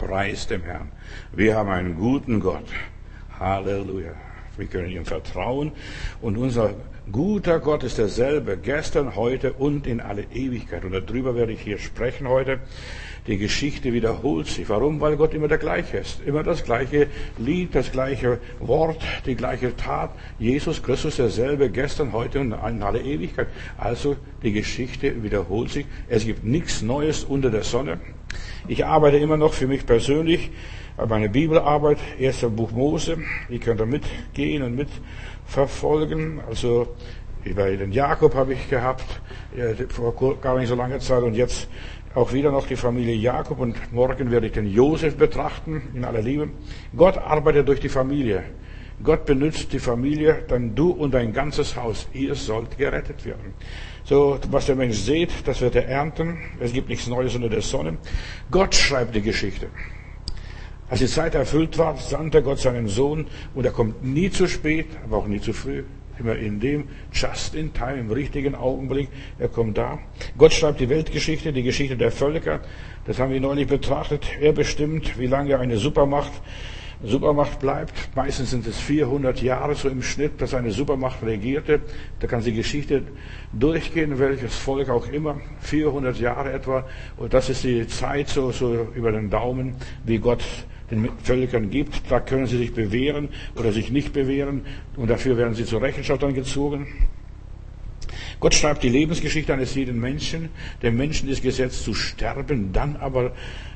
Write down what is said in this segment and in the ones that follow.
Preis dem Herrn. Wir haben einen guten Gott. Halleluja. Wir können ihm vertrauen und unser guter Gott ist derselbe, gestern, heute und in alle Ewigkeit. Und darüber werde ich hier sprechen heute. Die Geschichte wiederholt sich. Warum? Weil Gott immer der gleiche ist. Immer das gleiche Lied, das gleiche Wort, die gleiche Tat. Jesus Christus derselbe, gestern, heute und in alle Ewigkeit. Also die Geschichte wiederholt sich. Es gibt nichts Neues unter der Sonne. Ich arbeite immer noch für mich persönlich meine Bibelarbeit, erster Buch Mose, die könnt ihr mitgehen und mitverfolgen. Also über den Jakob habe ich gehabt, vor gar nicht so langer Zeit und jetzt auch wieder noch die Familie Jakob und morgen werde ich den Josef betrachten in aller Liebe. Gott arbeitet durch die Familie. Gott benutzt die Familie, dann du und dein ganzes Haus. Ihr sollt gerettet werden. So, was der Mensch sieht, das wird er ernten. Es gibt nichts Neues unter der Sonne. Gott schreibt die Geschichte. Als die Zeit erfüllt war, sandte Gott seinen Sohn und er kommt nie zu spät, aber auch nie zu früh. Immer in dem Just in Time, im richtigen Augenblick. Er kommt da. Gott schreibt die Weltgeschichte, die Geschichte der Völker. Das haben wir neulich betrachtet. Er bestimmt, wie lange eine Supermacht Supermacht bleibt. Meistens sind es 400 Jahre so im Schnitt, dass eine Supermacht regierte. Da kann die Geschichte durchgehen, welches Volk auch immer. 400 Jahre etwa. Und das ist die Zeit so, so über den Daumen, wie Gott den Völkern gibt. Da können sie sich bewähren oder sich nicht bewähren und dafür werden sie zur Rechenschaft gezogen. Gott schreibt die Lebensgeschichte eines jeden Menschen. Der Menschen ist gesetzt zu sterben, dann aber,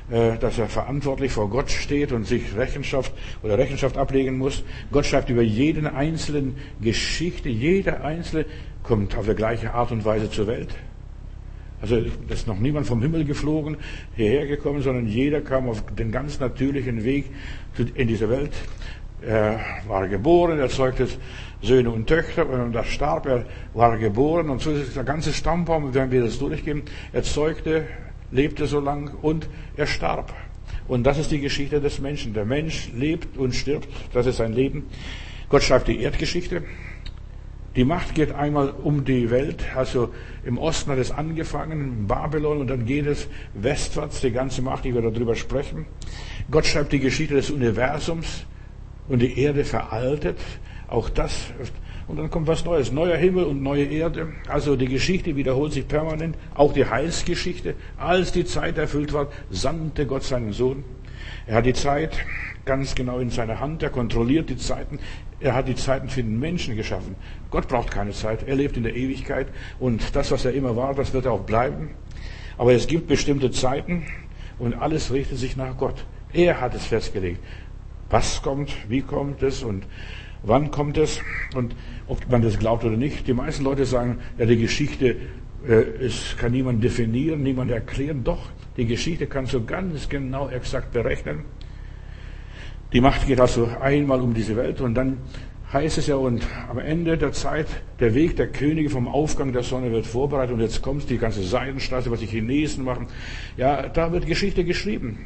äh, dass er verantwortlich vor Gott steht und sich Rechenschaft oder Rechenschaft ablegen muss. Gott schreibt über jeden einzelnen Geschichte. Jeder Einzelne kommt auf die gleiche Art und Weise zur Welt. Also es ist noch niemand vom Himmel geflogen, hierher gekommen, sondern jeder kam auf den ganz natürlichen Weg in diese Welt. Er war geboren, er zeugte Söhne und Töchter und da starb er, war geboren und so ist der ganze Stammbaum, wenn wir das durchgehen, er zeugte, lebte so lang und er starb. Und das ist die Geschichte des Menschen. Der Mensch lebt und stirbt, das ist sein Leben. Gott schreibt die Erdgeschichte, die Macht geht einmal um die Welt, also im Osten hat es angefangen, in Babylon, und dann geht es westwärts, die ganze Macht, ich werde darüber sprechen. Gott schreibt die Geschichte des Universums und die Erde veraltet, auch das, und dann kommt was Neues, neuer Himmel und neue Erde, also die Geschichte wiederholt sich permanent, auch die Heilsgeschichte, als die Zeit erfüllt war, sandte Gott seinen Sohn. Er hat die Zeit ganz genau in seiner Hand, er kontrolliert die Zeiten, er hat die Zeiten für den Menschen geschaffen. Gott braucht keine Zeit. Er lebt in der Ewigkeit. Und das, was er immer war, das wird auch bleiben. Aber es gibt bestimmte Zeiten und alles richtet sich nach Gott. Er hat es festgelegt. Was kommt, wie kommt es und wann kommt es und ob man das glaubt oder nicht. Die meisten Leute sagen, ja, die Geschichte, äh, es kann niemand definieren, niemand erklären. Doch, die Geschichte kannst du ganz genau exakt berechnen. Die Macht geht also einmal um diese Welt und dann heißt es ja, und am Ende der Zeit, der Weg der Könige vom Aufgang der Sonne wird vorbereitet und jetzt kommt die ganze Seidenstraße, was die Chinesen machen. Ja, da wird Geschichte geschrieben.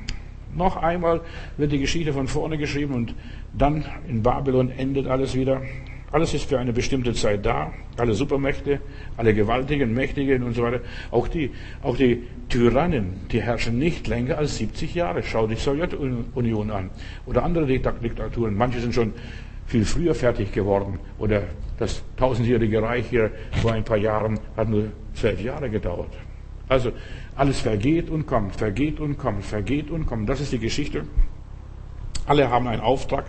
Noch einmal wird die Geschichte von vorne geschrieben und dann in Babylon endet alles wieder. Alles ist für eine bestimmte Zeit da. Alle Supermächte, alle gewaltigen, mächtigen und so weiter. Auch die, auch die Tyrannen, die herrschen nicht länger als 70 Jahre. Schau die Sowjetunion an. Oder andere Diktaturen. Manche sind schon viel früher fertig geworden. Oder das tausendjährige Reich hier vor ein paar Jahren hat nur zwölf Jahre gedauert. Also alles vergeht und kommt, vergeht und kommt, vergeht und kommt. Das ist die Geschichte. Alle haben einen Auftrag.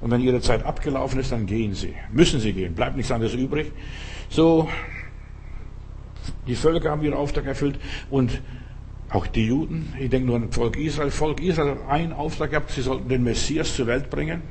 Und wenn ihre Zeit abgelaufen ist, dann gehen sie. Müssen sie gehen. Bleibt nichts anderes übrig. So, die Völker haben ihren Auftrag erfüllt und auch die Juden, ich denke nur an Volk Israel. Volk Israel hat einen Auftrag gehabt, sie sollten den Messias zur Welt bringen.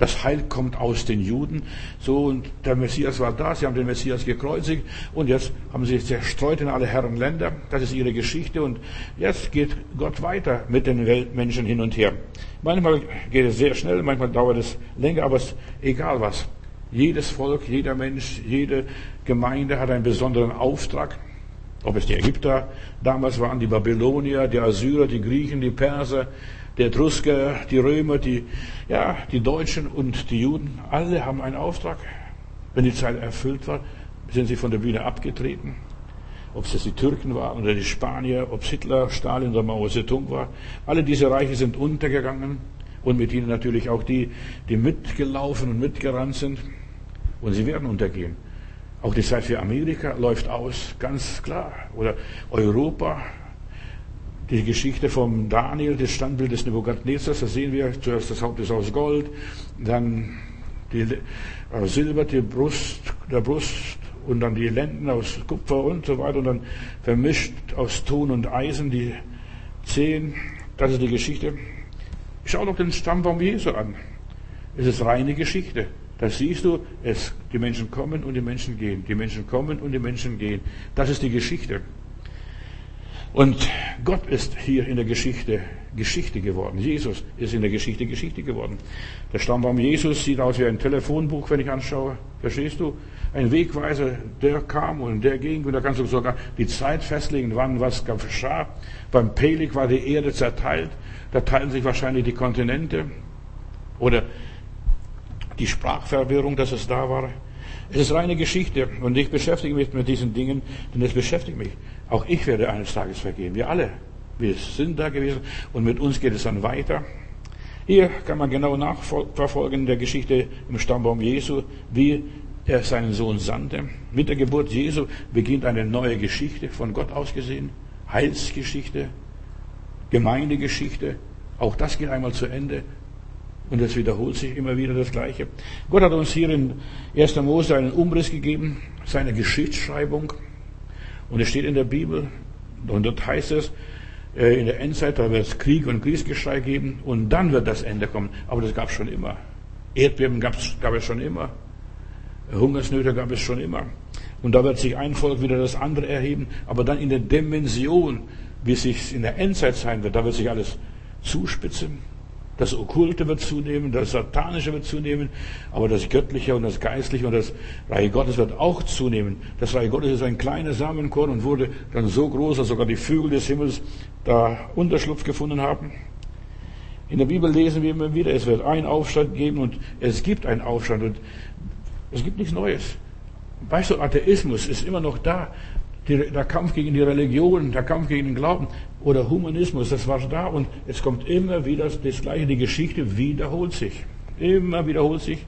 Das Heil kommt aus den Juden. So, und der Messias war da, sie haben den Messias gekreuzigt und jetzt haben sie zerstreut in alle Herren Länder. Das ist ihre Geschichte und jetzt geht Gott weiter mit den Weltmenschen hin und her. Manchmal geht es sehr schnell, manchmal dauert es länger, aber es ist egal was. Jedes Volk, jeder Mensch, jede Gemeinde hat einen besonderen Auftrag. Ob es die Ägypter damals waren, die Babylonier, die Assyrer, die Griechen, die Perser, die Etrusker, die Römer, die, ja, die Deutschen und die Juden, alle haben einen Auftrag. Wenn die Zeit erfüllt war, sind sie von der Bühne abgetreten. ob es die Türken waren oder die Spanier, ob es Hitler, Stalin oder Mao Zedong war. Alle diese Reiche sind untergegangen und mit ihnen natürlich auch die, die mitgelaufen und mitgerannt sind. Und sie werden untergehen. Auch die Zeit für Amerika läuft aus, ganz klar. Oder Europa, die Geschichte vom Daniel, das Standbild des Nebukadnezars, da sehen wir zuerst das Haupt ist aus Gold, dann die äh, Silber, die Brust, der Brust und dann die Lenden aus Kupfer und so weiter und dann vermischt aus Ton und Eisen die Zehen. Das ist die Geschichte. Schau doch den Stammbaum Jesu an. Es ist reine Geschichte. Da siehst du, es, die Menschen kommen und die Menschen gehen. Die Menschen kommen und die Menschen gehen. Das ist die Geschichte. Und Gott ist hier in der Geschichte Geschichte geworden. Jesus ist in der Geschichte Geschichte geworden. Der Stammbaum Jesus sieht aus wie ein Telefonbuch, wenn ich anschaue. Verstehst du? Ein Wegweiser, der kam und der ging und da kannst du sogar die Zeit festlegen, wann was geschah. Beim Pelik war die Erde zerteilt. Da teilen sich wahrscheinlich die Kontinente. Oder die Sprachverwirrung, dass es da war. Es ist reine Geschichte und ich beschäftige mich mit diesen Dingen, denn es beschäftigt mich. Auch ich werde eines Tages vergehen. Wir alle. Wir sind da gewesen und mit uns geht es dann weiter. Hier kann man genau nachverfolgen der Geschichte im Stammbaum Jesu, wie er seinen Sohn sandte. Mit der Geburt Jesu beginnt eine neue Geschichte, von Gott aus gesehen. Heilsgeschichte, Gemeindegeschichte. Auch das geht einmal zu Ende. Und es wiederholt sich immer wieder das Gleiche. Gott hat uns hier in 1. Mose einen Umriss gegeben, seine Geschichtsschreibung. Und es steht in der Bibel, und dort heißt es, äh, in der Endzeit, da wird es Krieg und Kriegsgeschrei geben und dann wird das Ende kommen. Aber das gab es schon immer. Erdbeben gab es schon immer. Hungersnöte gab es schon immer. Und da wird sich ein Volk wieder das andere erheben. Aber dann in der Dimension, wie es sich in der Endzeit sein wird, da wird sich alles zuspitzen. Das Okkulte wird zunehmen, das Satanische wird zunehmen, aber das Göttliche und das Geistliche und das Reich Gottes wird auch zunehmen. Das Reich Gottes ist ein kleiner Samenkorn und wurde dann so groß, dass sogar die Vögel des Himmels da Unterschlupf gefunden haben. In der Bibel lesen wir immer wieder, es wird einen Aufstand geben und es gibt einen Aufstand und es gibt nichts Neues. Weißt du, Atheismus ist immer noch da der Kampf gegen die Religion, der Kampf gegen den Glauben oder Humanismus, das war da und es kommt immer wieder das Gleiche, die Geschichte wiederholt sich. Immer wiederholt sich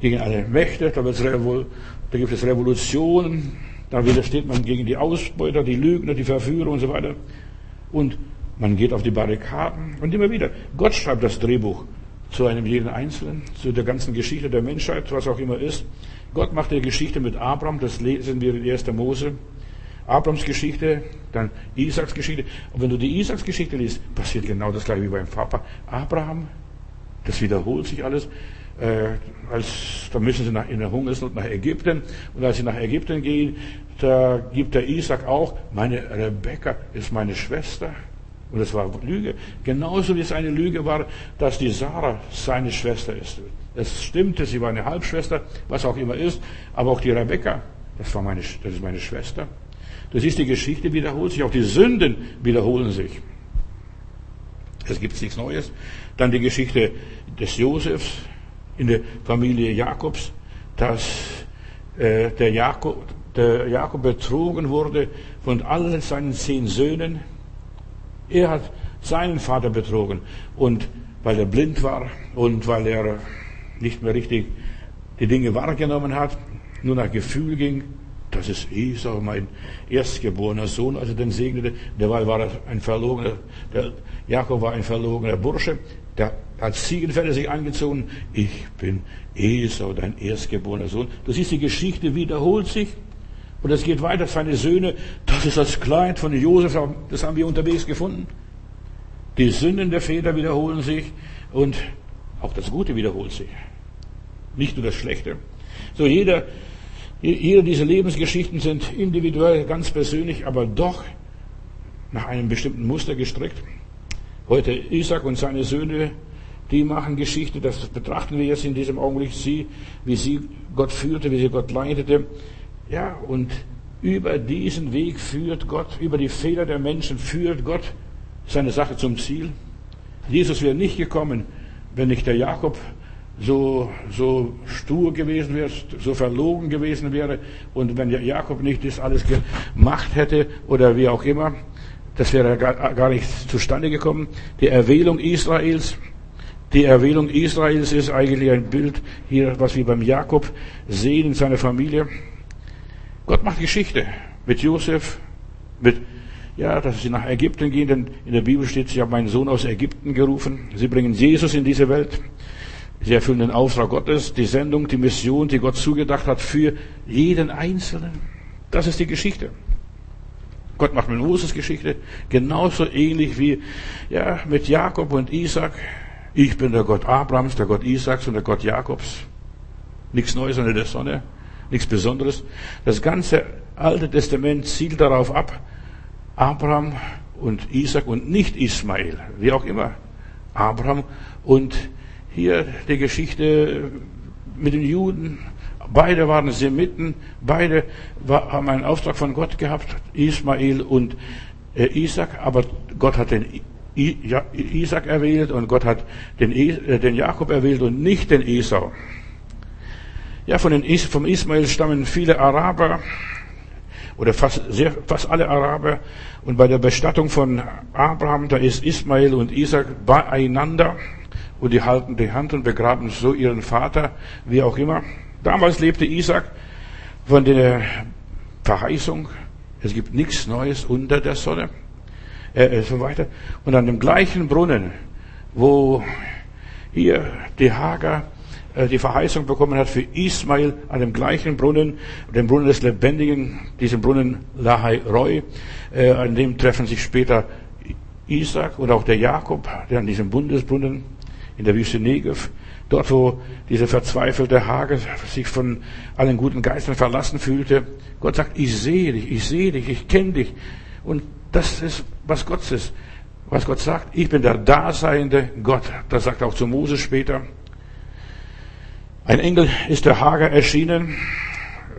gegen alle Mächte, da, da gibt es Revolutionen, da widersteht man gegen die Ausbeuter, die Lügner, die Verführer und so weiter. Und man geht auf die Barrikaden und immer wieder. Gott schreibt das Drehbuch zu einem jeden Einzelnen, zu der ganzen Geschichte der Menschheit, was auch immer ist. Gott macht die Geschichte mit Abraham, das lesen wir in 1. Mose. Abrams Geschichte, dann Isaaks Geschichte. Und wenn du die Isaaks Geschichte liest, passiert genau das gleiche wie beim Papa. Abraham, das wiederholt sich alles. Äh, als, da müssen sie nach, in der Hungersnot nach Ägypten. Und als sie nach Ägypten gehen, da gibt der Isaac auch, meine Rebecca ist meine Schwester. Und das war Lüge. Genauso wie es eine Lüge war, dass die Sarah seine Schwester ist. Es stimmte, sie war eine Halbschwester, was auch immer ist. Aber auch die Rebecca, das war meine, das ist meine Schwester. Du siehst, die Geschichte wiederholt sich, auch die Sünden wiederholen sich. Es gibt nichts Neues. Dann die Geschichte des Josefs in der Familie Jakobs, dass äh, der, Jakob, der Jakob betrogen wurde von allen seinen zehn Söhnen. Er hat seinen Vater betrogen und weil er blind war und weil er nicht mehr richtig die Dinge wahrgenommen hat, nur nach Gefühl ging, das ist Esau, mein erstgeborener Sohn, als er den segnete. Derweil war er ein verlogener, der Jakob war ein verlogener Bursche, der hat Ziegenfälle sich angezogen. Ich bin Esau, dein erstgeborener Sohn. Du siehst, die Geschichte wiederholt sich. Und es geht weiter, seine Söhne, das ist das Kleid von Josef, das haben wir unterwegs gefunden. Die Sünden der Väter wiederholen sich und auch das Gute wiederholt sich. Nicht nur das Schlechte. So jeder jede dieser Lebensgeschichten sind individuell, ganz persönlich, aber doch nach einem bestimmten Muster gestrickt. Heute Isaac und seine Söhne, die machen Geschichte, das betrachten wir jetzt in diesem Augenblick, sie, wie sie Gott führte, wie sie Gott leitete. Ja, und über diesen Weg führt Gott, über die Fehler der Menschen führt Gott seine Sache zum Ziel. Jesus wäre nicht gekommen, wenn nicht der Jakob so, so stur gewesen wäre, so verlogen gewesen wäre und wenn Jakob nicht das alles gemacht hätte oder wie auch immer, das wäre gar, gar nicht zustande gekommen. Die Erwählung Israels, die Erwählung Israels ist eigentlich ein Bild hier, was wir beim Jakob sehen in seiner Familie. Gott macht Geschichte mit Josef, mit, ja, dass sie nach Ägypten gehen, denn in der Bibel steht, sie haben meinen Sohn aus Ägypten gerufen. Sie bringen Jesus in diese Welt. Sie erfüllen den Auftrag Gottes, die Sendung, die Mission, die Gott zugedacht hat für jeden Einzelnen. Das ist die Geschichte. Gott macht mit Moses Geschichte genauso ähnlich wie ja, mit Jakob und Isaac. Ich bin der Gott Abrahams, der Gott Isaaks und der Gott Jakobs. Nichts Neues unter der Sonne, nichts Besonderes. Das ganze Alte Testament zielt darauf ab, Abraham und Isaac und nicht Ismael, wie auch immer. Abraham und hier die Geschichte mit den Juden, Beide waren Semiten, beide haben einen Auftrag von Gott gehabt, Ismael und äh, Isaac, aber Gott hat den Isaac erwählt und Gott hat den, äh, den Jakob erwählt und nicht den Esau. Ja, von den, vom Ismael stammen viele Araber oder fast, sehr, fast alle Araber. Und bei der Bestattung von Abraham, da ist Ismael und Isaac beieinander und die halten die Hand und begraben so ihren Vater, wie auch immer. Damals lebte Isaac von der Verheißung, es gibt nichts Neues unter der Sonne, äh, so weiter. Und an dem gleichen Brunnen, wo hier die Hager äh, die Verheißung bekommen hat für Ismail, an dem gleichen Brunnen, dem Brunnen des Lebendigen, diesem Brunnen Lahai Roy, äh, an dem treffen sich später Isaac und auch der Jakob, der an diesem Bundesbrunnen in der Wüste Negev Dort, wo diese verzweifelte Hage sich von allen guten Geistern verlassen fühlte. Gott sagt, ich sehe dich, ich sehe dich, ich kenne dich. Und das ist, was Gott ist. Was Gott sagt, ich bin der daseiende Gott. Das sagt auch zu Moses später. Ein Engel ist der Hager erschienen,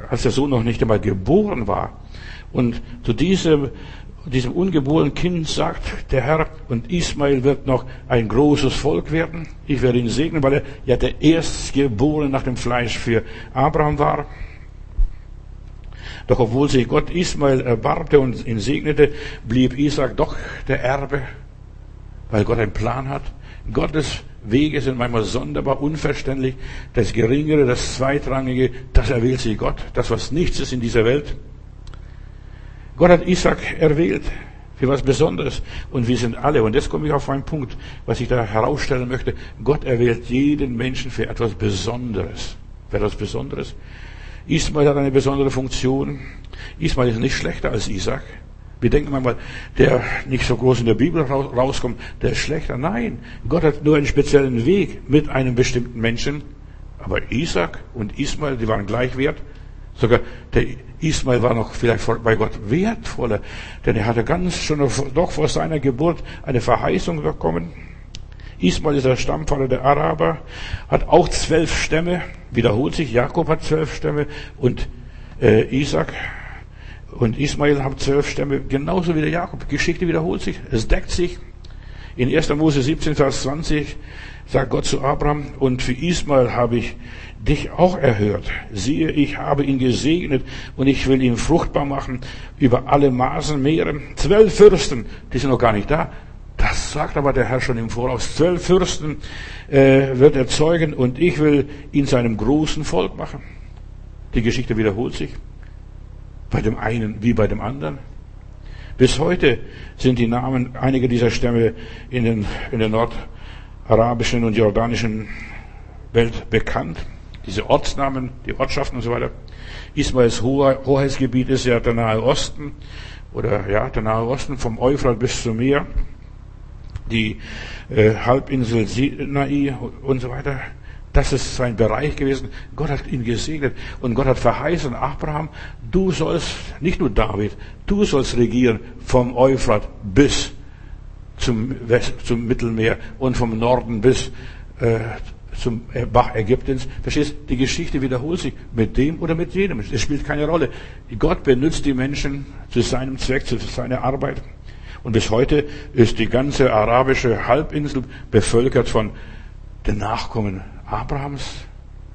als der Sohn noch nicht einmal geboren war. Und zu diesem diesem ungeborenen Kind sagt der Herr, und Ismael wird noch ein großes Volk werden. Ich werde ihn segnen, weil er ja der Erstgeborene nach dem Fleisch für Abraham war. Doch obwohl sich Gott Ismael erbarmte und ihn segnete, blieb Isaac doch der Erbe, weil Gott einen Plan hat. Gottes Wege sind manchmal sonderbar unverständlich. Das Geringere, das Zweitrangige, das erwählt sich Gott. Das, was nichts ist in dieser Welt. Gott hat Isaac erwählt für was Besonderes. Und wir sind alle, und jetzt komme ich auf einen Punkt, was ich da herausstellen möchte. Gott erwählt jeden Menschen für etwas Besonderes. Für etwas Besonderes. Ismael hat eine besondere Funktion. Ismael ist nicht schlechter als Isaac. Wir denken manchmal, der nicht so groß in der Bibel rauskommt, der ist schlechter. Nein, Gott hat nur einen speziellen Weg mit einem bestimmten Menschen. Aber Isaac und Ismael, die waren gleich wert. Sogar der Ismael war noch vielleicht bei Gott wertvoller, denn er hatte ganz schon doch vor seiner Geburt eine Verheißung bekommen. Ismael ist der Stammvater der Araber, hat auch zwölf Stämme, wiederholt sich, Jakob hat zwölf Stämme und äh, Isaac und Ismael haben zwölf Stämme, genauso wie der Jakob. Geschichte wiederholt sich, es deckt sich. In 1. Mose 17, Vers 20 sagt Gott zu Abraham, und für Ismael habe ich dich auch erhört. Siehe, ich habe ihn gesegnet und ich will ihn fruchtbar machen über alle Maßen Meere. Zwölf Fürsten, die sind noch gar nicht da. Das sagt aber der Herr schon im Voraus. Zwölf Fürsten äh, wird er zeugen und ich will ihn zu einem großen Volk machen. Die Geschichte wiederholt sich. Bei dem einen wie bei dem anderen. Bis heute sind die Namen einiger dieser Stämme in, den, in der nordarabischen und jordanischen Welt bekannt diese Ortsnamen, die Ortschaften und so weiter. Ismaels Hoheitsgebiet ist ja der Nahe Osten oder ja, der Nahe Osten vom Euphrat bis zum Meer, die äh, Halbinsel Sinai und so weiter. Das ist sein Bereich gewesen. Gott hat ihn gesegnet und Gott hat verheißen, Abraham, du sollst, nicht nur David, du sollst regieren vom Euphrat bis zum, West, zum Mittelmeer und vom Norden bis äh, zum Bach Ägyptens. Verstehst? Die Geschichte wiederholt sich mit dem oder mit jedem. Es spielt keine Rolle. Gott benutzt die Menschen zu seinem Zweck, zu seiner Arbeit. Und bis heute ist die ganze arabische Halbinsel bevölkert von den Nachkommen Abrahams.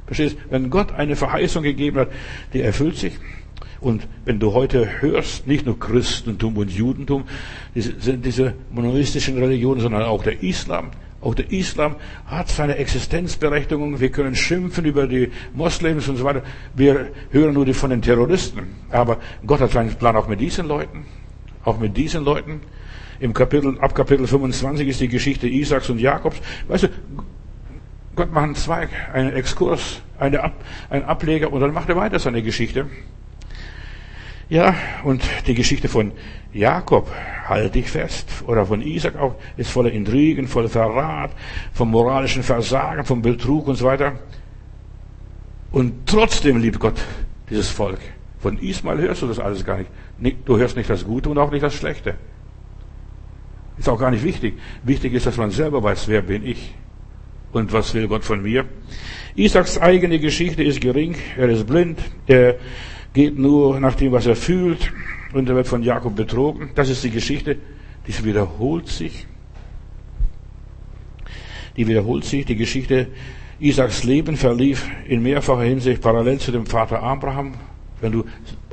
Verstehst? Wenn Gott eine Verheißung gegeben hat, die erfüllt sich. Und wenn du heute hörst, nicht nur Christentum und Judentum, sind diese monotheistischen Religionen, sondern auch der Islam. Auch der Islam hat seine Existenzberechtigung. Wir können schimpfen über die Moslems und so weiter. Wir hören nur die von den Terroristen. Aber Gott hat seinen Plan auch mit diesen Leuten. Auch mit diesen Leuten. Im Kapitel, ab Kapitel 25 ist die Geschichte Isaaks und Jakobs. Weißt du, Gott macht einen Zweig, einen Exkurs, eine Ab, einen Ableger und dann macht er weiter seine Geschichte. Ja, und die Geschichte von Jakob, halte ich fest, oder von Isaac auch, ist voller Intrigen, voller Verrat, vom moralischen Versagen, vom Betrug und so weiter. Und trotzdem liebt Gott dieses Volk. Von Ismael hörst du das alles gar nicht. Du hörst nicht das Gute und auch nicht das Schlechte. Ist auch gar nicht wichtig. Wichtig ist, dass man selber weiß, wer bin ich und was will Gott von mir. Isaaks eigene Geschichte ist gering, er ist blind, er geht nur nach dem, was er fühlt und er wird von Jakob betrogen. Das ist die Geschichte, die wiederholt sich. Die wiederholt sich, die Geschichte Isaaks Leben verlief in mehrfacher Hinsicht parallel zu dem Vater Abraham. Wenn du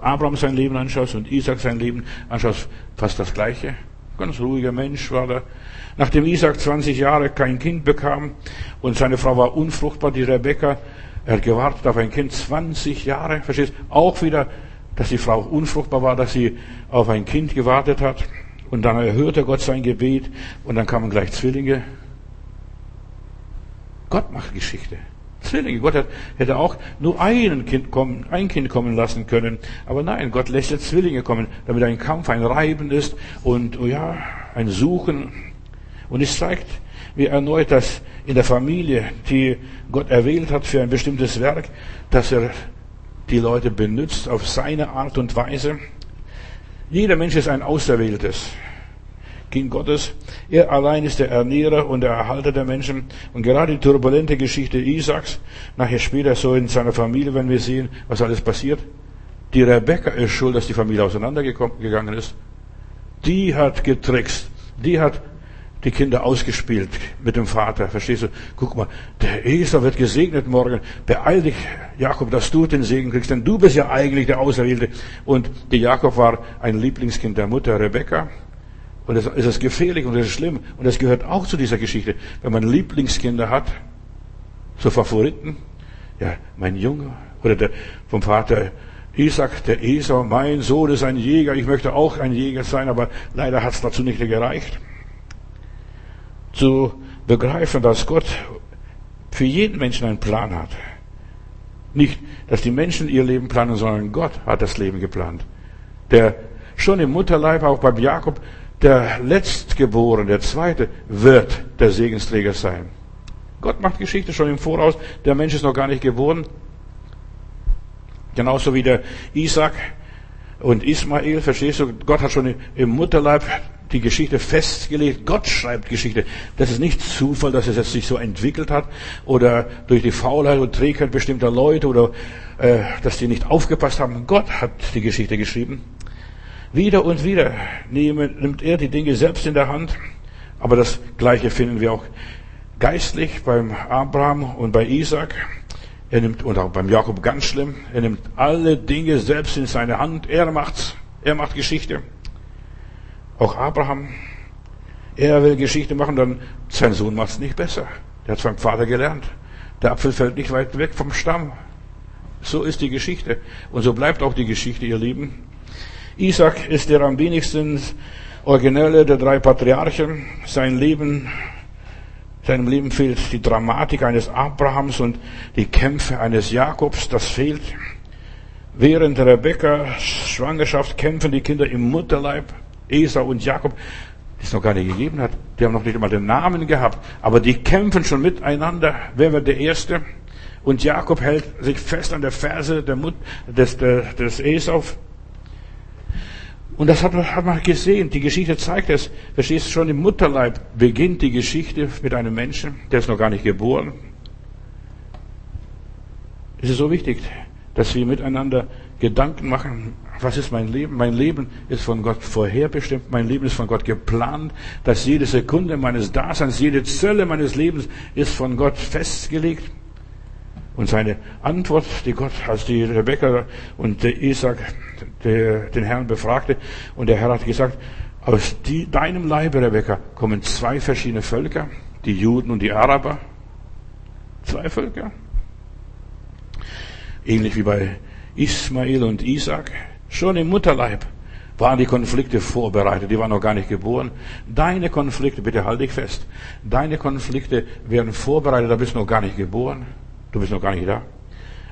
Abraham sein Leben anschaust und Isaac sein Leben anschaust, fast das Gleiche. Ganz ruhiger Mensch war er. Nachdem Isaac 20 Jahre kein Kind bekam und seine Frau war unfruchtbar, die Rebekka, er hat gewartet auf ein Kind 20 Jahre, verstehst? Auch wieder, dass die Frau unfruchtbar war, dass sie auf ein Kind gewartet hat. Und dann erhörte Gott sein Gebet und dann kamen gleich Zwillinge. Gott macht Geschichte. Zwillinge. Gott hat, hätte auch nur einen kind kommen, ein Kind kommen lassen können. Aber nein, Gott lässt jetzt Zwillinge kommen, damit ein Kampf, ein Reiben ist und, oh ja, ein Suchen. Und es zeigt mir erneut, dass in der Familie, die Gott erwählt hat für ein bestimmtes Werk, dass er die Leute benutzt auf seine Art und Weise. Jeder Mensch ist ein Auserwähltes. Kind Gottes. Er allein ist der Ernährer und der Erhalter der Menschen. Und gerade die turbulente Geschichte Isaaks, nachher später so in seiner Familie, wenn wir sehen, was alles passiert. Die Rebecca ist schuld, dass die Familie auseinandergegangen ist. Die hat getrickst. Die hat die Kinder ausgespielt mit dem Vater. Verstehst du? Guck mal, der Esau wird gesegnet morgen. Beeil dich, Jakob, dass du den Segen kriegst, denn du bist ja eigentlich der Auserwählte. Und die Jakob war ein Lieblingskind der Mutter Rebecca. Und das ist gefährlich und das ist schlimm. Und das gehört auch zu dieser Geschichte. Wenn man Lieblingskinder hat, so Favoriten, ja, mein Junge, oder der, vom Vater Isaac, der Esau, mein Sohn ist ein Jäger, ich möchte auch ein Jäger sein, aber leider hat es dazu nicht gereicht. Zu begreifen, dass Gott für jeden Menschen einen Plan hat. Nicht, dass die Menschen ihr Leben planen, sondern Gott hat das Leben geplant. Der schon im Mutterleib, auch beim Jakob, der Letztgeborene, der Zweite, wird der Segensträger sein. Gott macht Geschichte schon im Voraus. Der Mensch ist noch gar nicht geboren. Genauso wie der Isaac und Ismael, verstehst du? Gott hat schon im Mutterleib die Geschichte festgelegt. Gott schreibt Geschichte. Das ist nicht Zufall, dass es jetzt sich so entwickelt hat oder durch die Faulheit und Trägheit bestimmter Leute oder äh, dass die nicht aufgepasst haben. Gott hat die Geschichte geschrieben. Wieder und wieder nimmt er die Dinge selbst in der Hand. Aber das Gleiche finden wir auch geistlich beim Abraham und bei Isaac. Er nimmt, und auch beim Jakob ganz schlimm, er nimmt alle Dinge selbst in seine Hand. Er macht's. Er macht Geschichte. Auch Abraham. Er will Geschichte machen, dann sein Sohn macht's nicht besser. Der hat vom Vater gelernt. Der Apfel fällt nicht weit weg vom Stamm. So ist die Geschichte. Und so bleibt auch die Geschichte, ihr Lieben. Isaac ist der am wenigsten originelle der drei Patriarchen. Sein Leben, seinem Leben fehlt die Dramatik eines Abrahams und die Kämpfe eines Jakobs. Das fehlt. Während der Rebekka Schwangerschaft kämpfen die Kinder im Mutterleib, Esau und Jakob, die es noch gar nicht gegeben hat. Die haben noch nicht einmal den Namen gehabt, aber die kämpfen schon miteinander. Wer wird der Erste? Und Jakob hält sich fest an der Ferse der Mut, des, des, des Esau und das hat, hat man gesehen. Die Geschichte zeigt es. Verstehst du, schon im Mutterleib beginnt die Geschichte mit einem Menschen, der ist noch gar nicht geboren. Es ist so wichtig, dass wir miteinander Gedanken machen, was ist mein Leben? Mein Leben ist von Gott vorherbestimmt, mein Leben ist von Gott geplant, dass jede Sekunde meines Daseins, jede Zelle meines Lebens ist von Gott festgelegt. Und seine Antwort, die Gott, als die Rebekka und der Isaac der, den Herrn befragte, und der Herr hat gesagt, aus die, deinem Leibe, Rebekka, kommen zwei verschiedene Völker, die Juden und die Araber. Zwei Völker. Ähnlich wie bei Ismael und Isaac. Schon im Mutterleib waren die Konflikte vorbereitet, die waren noch gar nicht geboren. Deine Konflikte, bitte halt dich fest, deine Konflikte werden vorbereitet, da bist du noch gar nicht geboren. Du bist noch gar nicht da.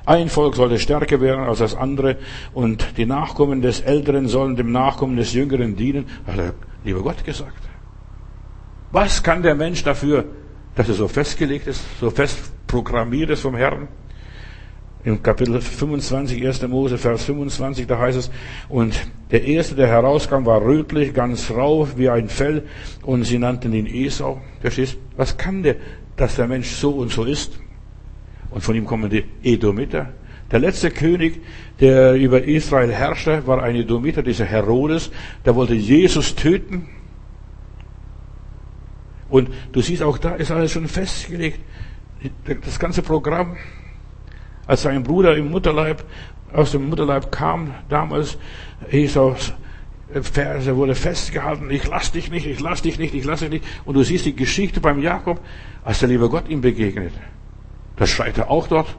Ein Volk sollte stärker werden als das andere und die Nachkommen des Älteren sollen dem Nachkommen des Jüngeren dienen, hat der liebe Gott gesagt. Was kann der Mensch dafür, dass er so festgelegt ist, so fest programmiert ist vom Herrn? Im Kapitel 25, 1. Mose, Vers 25, da heißt es, und der erste, der herauskam, war rötlich, ganz rau wie ein Fell, und sie nannten ihn Esau. Verstehst? Was kann der, dass der Mensch so und so ist? Und von ihm kommen die Edomiter. Der letzte König, der über Israel herrschte, war ein Edomiter, dieser Herodes. Der wollte Jesus töten. Und du siehst, auch da ist alles schon festgelegt. Das ganze Programm. Als sein Bruder im Mutterleib, aus dem Mutterleib kam, damals, Esaus Verse wurde festgehalten, ich lass dich nicht, ich lass dich nicht, ich lass dich nicht. Und du siehst die Geschichte beim Jakob, als der liebe Gott ihm begegnet. Das schreit er auch dort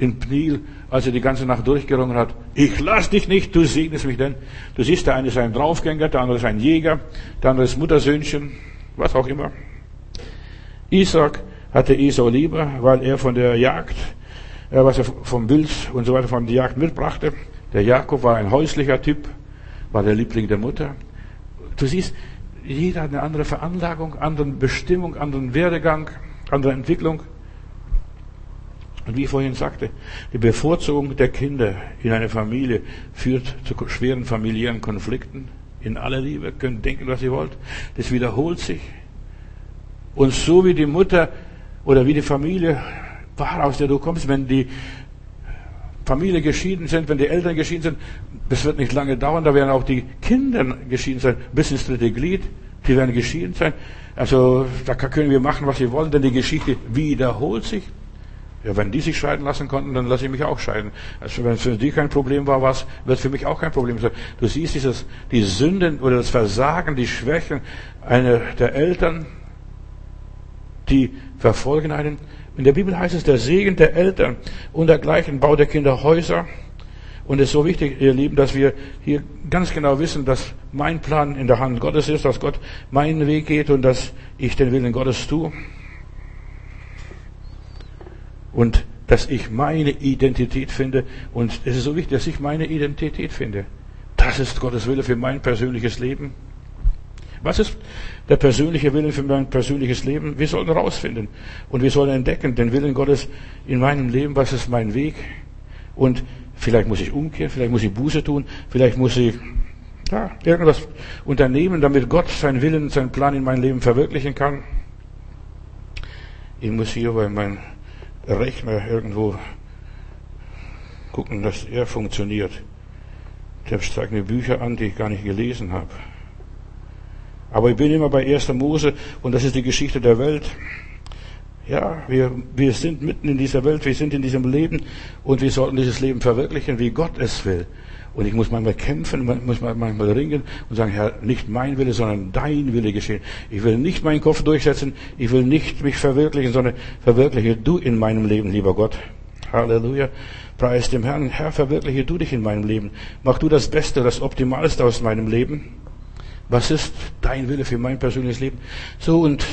in Pnil, als er die ganze Nacht durchgerungen hat. Ich lass dich nicht, du segnest mich denn. Du siehst, der eine ist ein Draufgänger, der andere ist ein Jäger, der andere ist Muttersöhnchen, was auch immer. Isaac hatte Esau lieber, weil er von der Jagd, äh, was er vom Wild und so weiter von der Jagd mitbrachte. Der Jakob war ein häuslicher Typ, war der Liebling der Mutter. Du siehst, jeder hat eine andere Veranlagung, andere Bestimmung, anderen Werdegang, andere Entwicklung. Und wie ich vorhin sagte, die Bevorzugung der Kinder in einer Familie führt zu schweren familiären Konflikten. In aller Liebe könnt denken, was ihr wollt. Das wiederholt sich. Und so wie die Mutter oder wie die Familie war, aus der du kommst, wenn die Familie geschieden sind, wenn die Eltern geschieden sind, das wird nicht lange dauern, da werden auch die Kinder geschieden sein, bis ins dritte Glied, die werden geschieden sein. Also da können wir machen, was wir wollen, denn die Geschichte wiederholt sich. Ja, wenn die sich scheiden lassen konnten, dann lasse ich mich auch scheiden. Also wenn es für die kein Problem war, was wird für mich auch kein Problem sein. Du siehst dieses, die Sünden oder das Versagen, die Schwächen einer der Eltern, die verfolgen einen. In der Bibel heißt es, der Segen der Eltern und dergleichen baut der Kinder Häuser. Und es ist so wichtig, ihr Lieben, dass wir hier ganz genau wissen, dass mein Plan in der Hand Gottes ist, dass Gott meinen Weg geht und dass ich den Willen Gottes tue und dass ich meine Identität finde. Und es ist so wichtig, dass ich meine Identität finde. Das ist Gottes Wille für mein persönliches Leben. Was ist der persönliche Wille für mein persönliches Leben? Wir sollen herausfinden und wir sollen entdecken den Willen Gottes in meinem Leben. Was ist mein Weg? Und vielleicht muss ich umkehren, vielleicht muss ich Buße tun, vielleicht muss ich ja, irgendwas unternehmen, damit Gott seinen Willen, seinen Plan in meinem Leben verwirklichen kann. Ich muss hier bei meinem Rechner irgendwo gucken, dass er funktioniert. Der zeigt mir Bücher an, die ich gar nicht gelesen habe. Aber ich bin immer bei 1. Mose und das ist die Geschichte der Welt. Ja, wir, wir sind mitten in dieser Welt, wir sind in diesem Leben und wir sollten dieses Leben verwirklichen, wie Gott es will. Und ich muss manchmal kämpfen, muss manchmal ringen und sagen, Herr, nicht mein Wille, sondern dein Wille geschehen. Ich will nicht meinen Kopf durchsetzen, ich will nicht mich verwirklichen, sondern verwirkliche du in meinem Leben, lieber Gott. Halleluja. Preis dem Herrn. Herr, verwirkliche du dich in meinem Leben. Mach du das Beste, das Optimalste aus meinem Leben. Was ist dein Wille für mein persönliches Leben? So, und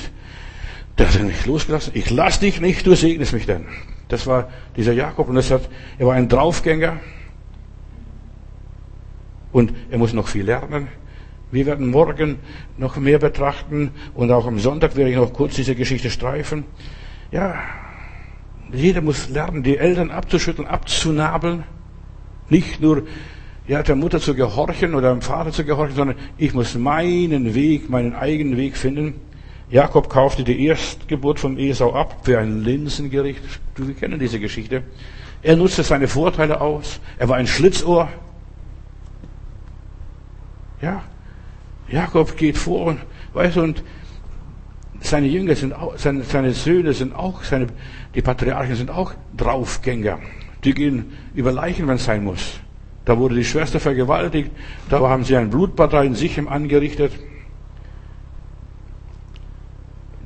der hat nicht losgelassen. Ich lass dich nicht, du segnest mich denn. Das war dieser Jakob und das hat, er war ein Draufgänger. Und er muss noch viel lernen. Wir werden morgen noch mehr betrachten und auch am Sonntag werde ich noch kurz diese Geschichte streifen. Ja, jeder muss lernen, die Eltern abzuschütteln, abzunabeln. Nicht nur ja, der Mutter zu gehorchen oder dem Vater zu gehorchen, sondern ich muss meinen Weg, meinen eigenen Weg finden. Jakob kaufte die Erstgeburt vom Esau ab für ein Linsengericht. Wir kennen diese Geschichte. Er nutzte seine Vorteile aus. Er war ein Schlitzohr. Ja, Jakob geht vor und, weißt und seine Jünger sind auch, seine, seine Söhne sind auch, seine, die Patriarchen sind auch Draufgänger. Die gehen über Leichen, wenn es sein muss. Da wurde die Schwester vergewaltigt, da haben sie ein Blutbad in sich angerichtet.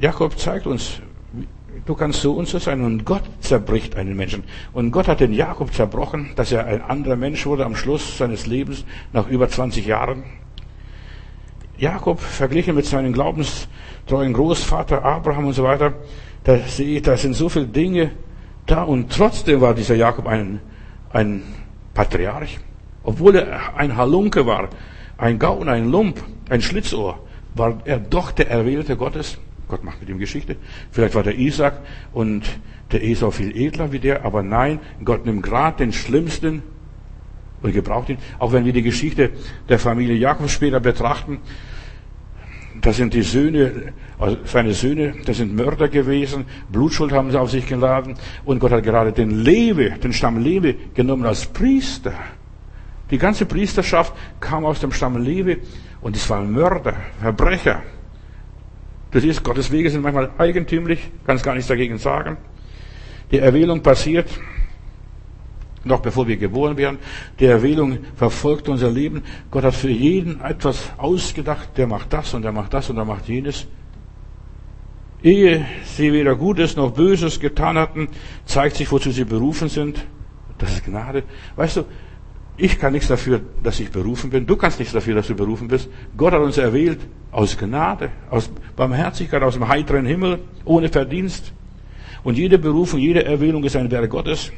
Jakob zeigt uns, du kannst so und so sein und Gott zerbricht einen Menschen. Und Gott hat den Jakob zerbrochen, dass er ein anderer Mensch wurde am Schluss seines Lebens, nach über 20 Jahren. Jakob verglichen mit seinem glaubenstreuen Großvater Abraham und so weiter, da sehe ich, da sind so viele Dinge da und trotzdem war dieser Jakob ein, ein Patriarch. Obwohl er ein Halunke war, ein Gaun, ein Lump, ein Schlitzohr, war er doch der Erwählte Gottes. Gott macht mit ihm Geschichte. Vielleicht war der Isaac und der Esau viel edler wie der, aber nein, Gott nimmt gerade den Schlimmsten und gebraucht ihn. Auch wenn wir die Geschichte der Familie Jakob später betrachten, das sind die Söhne, also seine Söhne, das sind Mörder gewesen, Blutschuld haben sie auf sich geladen und Gott hat gerade den Lewe, den Stamm Lewe genommen als Priester. Die ganze Priesterschaft kam aus dem Stamm Lewe und es waren Mörder, Verbrecher. Du siehst, Gottes Wege sind manchmal eigentümlich, kannst gar nichts dagegen sagen. Die Erwählung passiert noch bevor wir geboren werden. Die Erwählung verfolgt unser Leben. Gott hat für jeden etwas ausgedacht. Der macht das und der macht das und der macht jenes. Ehe sie weder Gutes noch Böses getan hatten, zeigt sich, wozu sie berufen sind. Das ist Gnade. Weißt du, ich kann nichts dafür, dass ich berufen bin. Du kannst nichts dafür, dass du berufen bist. Gott hat uns erwählt aus Gnade, aus Barmherzigkeit, aus dem heiteren Himmel, ohne Verdienst. Und jede Berufung, jede Erwählung ist ein Werk Gottes.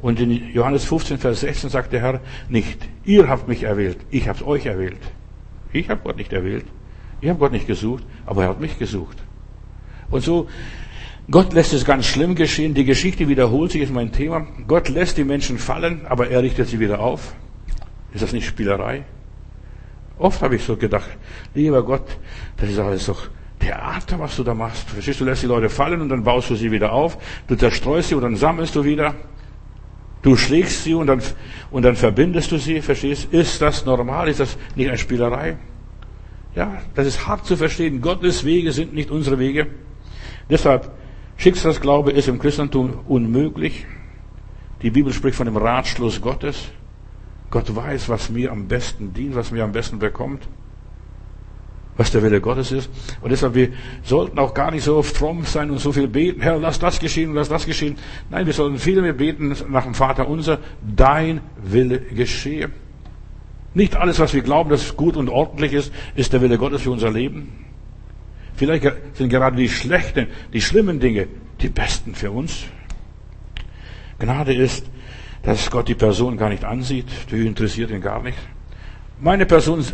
Und in Johannes 15, Vers 16 sagt der Herr nicht, ihr habt mich erwählt, ich habe euch erwählt. Ich habe Gott nicht erwählt. Ich habe Gott nicht gesucht, aber er hat mich gesucht. Und so, Gott lässt es ganz schlimm geschehen. Die Geschichte wiederholt sich, ist mein Thema. Gott lässt die Menschen fallen, aber er richtet sie wieder auf. Ist das nicht Spielerei? Oft habe ich so gedacht, lieber Gott, das ist alles doch Theater, was du da machst. Verstehst du, lässt die Leute fallen und dann baust du sie wieder auf. Du zerstreust sie und dann sammelst du wieder. Du schlägst sie und dann, und dann verbindest du sie, verstehst? Ist das normal? Ist das nicht eine Spielerei? Ja, das ist hart zu verstehen. Gottes Wege sind nicht unsere Wege. Deshalb, Schicksalsglaube ist im Christentum unmöglich. Die Bibel spricht von dem Ratschluss Gottes. Gott weiß, was mir am besten dient, was mir am besten bekommt was der Wille Gottes ist. Und deshalb, wir sollten auch gar nicht so oft fromm sein und so viel beten, Herr, lass das geschehen, lass das geschehen. Nein, wir sollten viel mehr beten nach dem Vater unser, dein Wille geschehe. Nicht alles, was wir glauben, das gut und ordentlich ist, ist der Wille Gottes für unser Leben. Vielleicht sind gerade die schlechten, die schlimmen Dinge die besten für uns. Gnade ist, dass Gott die Person gar nicht ansieht, die interessiert ihn gar nicht. Meine Person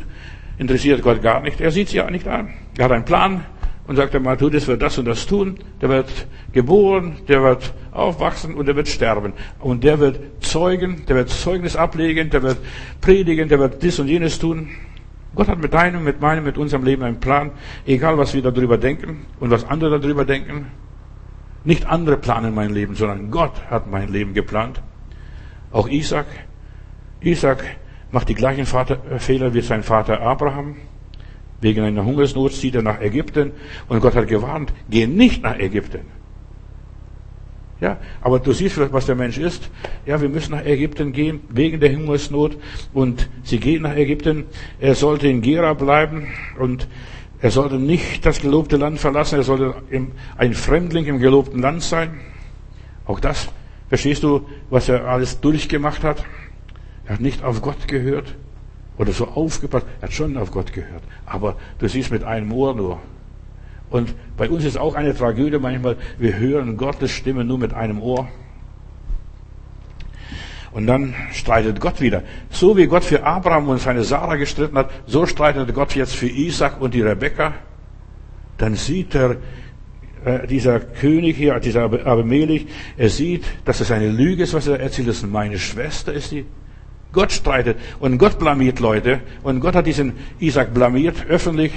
interessiert Gott gar nicht. Er sieht sie ja nicht an. Er hat einen Plan und sagt einmal, du, das wird das und das tun. Der wird geboren, der wird aufwachsen und der wird sterben. Und der wird zeugen, der wird Zeugnis ablegen, der wird predigen, der wird dies und jenes tun. Gott hat mit deinem, mit meinem, mit unserem Leben einen Plan, egal was wir darüber denken und was andere darüber denken. Nicht andere planen mein Leben, sondern Gott hat mein Leben geplant. Auch Isaac. Isaac macht die gleichen Vater, äh, Fehler wie sein Vater Abraham. Wegen einer Hungersnot zieht er nach Ägypten und Gott hat gewarnt, geh nicht nach Ägypten. Ja, aber du siehst vielleicht, was der Mensch ist. Ja, wir müssen nach Ägypten gehen wegen der Hungersnot und sie geht nach Ägypten. Er sollte in Gera bleiben und er sollte nicht das gelobte Land verlassen. Er sollte ein Fremdling im gelobten Land sein. Auch das, verstehst du, was er alles durchgemacht hat? Er hat nicht auf Gott gehört oder so aufgepasst. Er hat schon auf Gott gehört. Aber du siehst mit einem Ohr nur. Und bei uns ist auch eine Tragödie manchmal, wir hören Gottes Stimme nur mit einem Ohr. Und dann streitet Gott wieder. So wie Gott für Abraham und seine Sarah gestritten hat, so streitet Gott jetzt für Isaac und die Rebekka. Dann sieht er, äh, dieser König hier, dieser Abimelech, er sieht, dass es eine Lüge ist, was er erzählt, dass meine Schwester ist die. Gott streitet und Gott blamiert Leute und Gott hat diesen Isaac blamiert öffentlich,